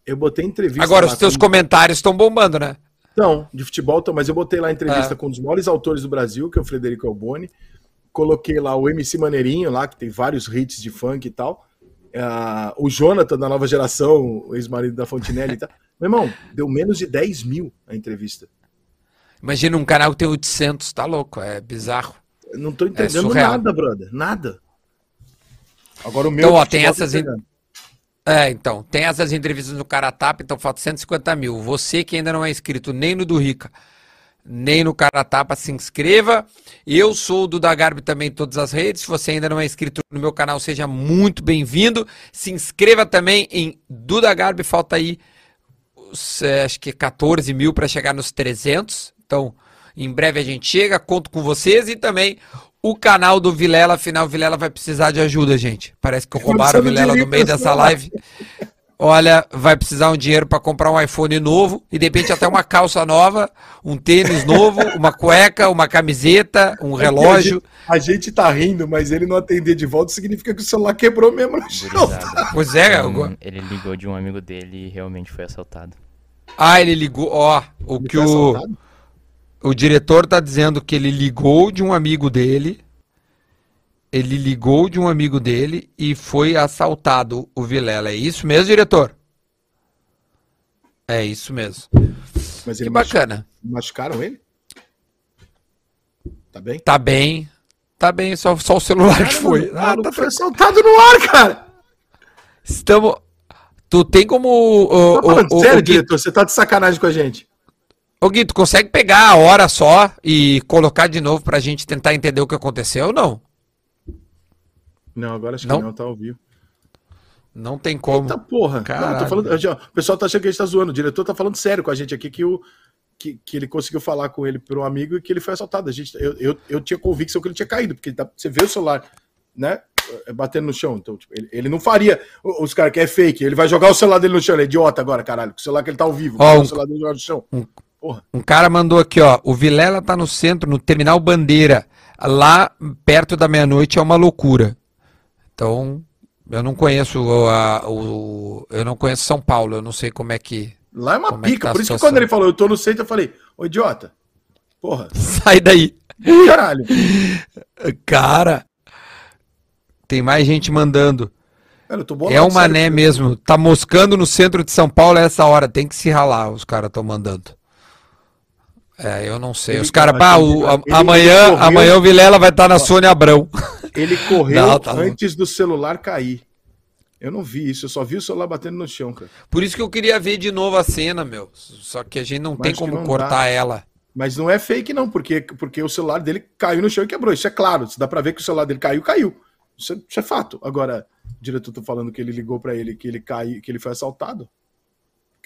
Eu botei entrevista. Agora, os teus com- comentários estão bombando, né? Não, de futebol, então, mas eu botei lá entrevista É. com um dos maiores autores do Brasil, que é o Frederico Alboni. Coloquei lá o MC Maneirinho, lá, que tem vários hits de funk e tal. Ah, o Jonathan, da nova geração, o ex-marido da Fontinelli e tal. Meu irmão, deu menos de 10 mil a entrevista. Imagina um canal que tem 800, tá louco, é bizarro. Eu não tô entendendo surreal. nada, brother. Nada. Agora o meu. Então, ó, tem essas tá in-. É, então, tem essas entrevistas no Caratapa, então falta 150 mil. Você que ainda não é inscrito nem no do Rica, nem no Caratapa, se inscreva. Eu sou o Duda Garbi também em todas as redes. Se você ainda não é inscrito no meu canal, seja muito bem-vindo. Se inscreva também em Duda Garbi, falta aí, os, é, acho que 14 mil para chegar nos 300. Então, em breve a gente chega, conto com vocês e também o canal do Vilela, afinal o Vilela vai precisar de ajuda, gente. Parece que roubaram o Vilela no meio dessa live. Olha, vai precisar um dinheiro para comprar um iPhone novo e de repente até uma calça nova, um tênis novo, uma cueca, uma camiseta, um relógio. A gente, a gente tá rindo, mas ele não atender de volta significa que o celular quebrou mesmo no chão. Pois é, Um, ele ligou de um amigo dele e realmente foi assaltado. Ah, ele ligou. Ó, o Ele que foi o, assaltado? o diretor tá dizendo que ele ligou de um amigo dele. Ele ligou de um amigo dele e foi assaltado o Vilela. É isso mesmo, diretor? É isso mesmo. Mas Que ele machu- bacana. machucaram ele? Tá bem? Tá bem. Tá bem, só, só o celular que foi. O Ah, tá foi assaltado no ar, cara. Estamos. Tu tem como. Tá falando ô, ô, sério, Gui, diretor? Você tá de sacanagem com a gente. ô, Gui, tu consegue pegar a hora só e colocar de novo pra gente tentar entender o que aconteceu ou não? Não, agora acho Não? que não, tá ao vivo. Não tem como. Eita porra. Caralho. tô falando, o pessoal tá achando que a gente tá zoando. O diretor tá falando sério com a gente aqui que, o, que, que ele conseguiu falar com ele por um amigo e que ele foi assaltado. A gente, eu, eu, eu tinha convicção que ele tinha caído, porque dá- você vê o celular, né? é, Batendo no chão. Então, tipo, ele, ele não faria. Os caras que é fake, ele vai jogar o celular dele no chão. Ele é idiota agora, caralho. O celular que ele tá ao vivo. Ó, um- o celular dele no chão. Porra. Um cara mandou aqui, ó. O Vilela tá no centro, no terminal Bandeira. Lá perto da meia-noite é uma loucura. Então, eu não conheço o, a- o- Eu não conheço São Paulo, eu não sei como é que. Lá é uma é pica. tá a Por isso que quando ele falou, eu tô no centro, eu falei, ô idiota. Porra, Sai daí. caralho. Cara. Tem mais gente mandando. Cara, É o sério. mané mesmo. Tá moscando no centro de São Paulo a essa hora. Tem que se ralar, os caras estão mandando. É, eu não sei. Ele- Os caras, amanhã, ele amanhã o Vilela vai estar na Sônia Abrão. Ele correu Não, tá antes do celular cair. Eu não vi isso, eu só vi o celular batendo no chão, cara. Por isso que eu queria ver de novo a cena, meu. Só que a gente não Mas tem como não cortar dá. ela. Mas não é fake, não, porque, porque o celular dele caiu no chão e quebrou. Isso é claro. Dá pra ver que o celular dele caiu, caiu. Isso é, isso é fato. Agora, o diretor tá falando que ele ligou pra ele, que ele caiu, que ele foi assaltado.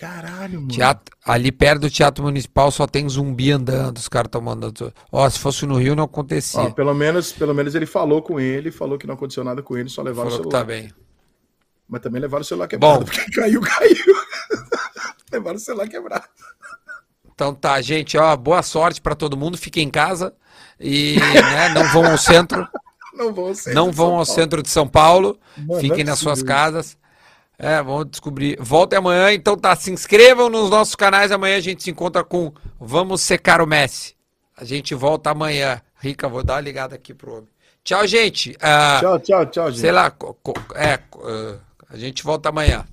Caralho, mano. Teatro- ali perto do Teatro Municipal só tem zumbi andando. Os caras estão mandando. Ó, se fosse no Rio não acontecia. Ó, pelo menos, pelo menos ele falou com ele, falou que não aconteceu nada com ele, só levaram Falou o celular. tá bem. Mas também levaram o celular quebrado, Bom. porque caiu, caiu. levaram o celular quebrado. Então tá, gente, ó, boa sorte pra todo mundo. Fiquem em casa e né, não vão ao centro. Não vão ao centro Não de vão São ao Paulo. centro de São Paulo. Mano, Fiquem é nas suas casas. É, vamos descobrir. Voltem amanhã, então tá. Se inscrevam nos nossos canais. Amanhã a gente se encontra com Vamos Secar o Messi. A gente volta amanhã. Rica, vou dar uma ligada aqui pro homem. Tchau, gente. Ah, Tchau, tchau, tchau, gente. sei lá, é, ah, a gente volta amanhã.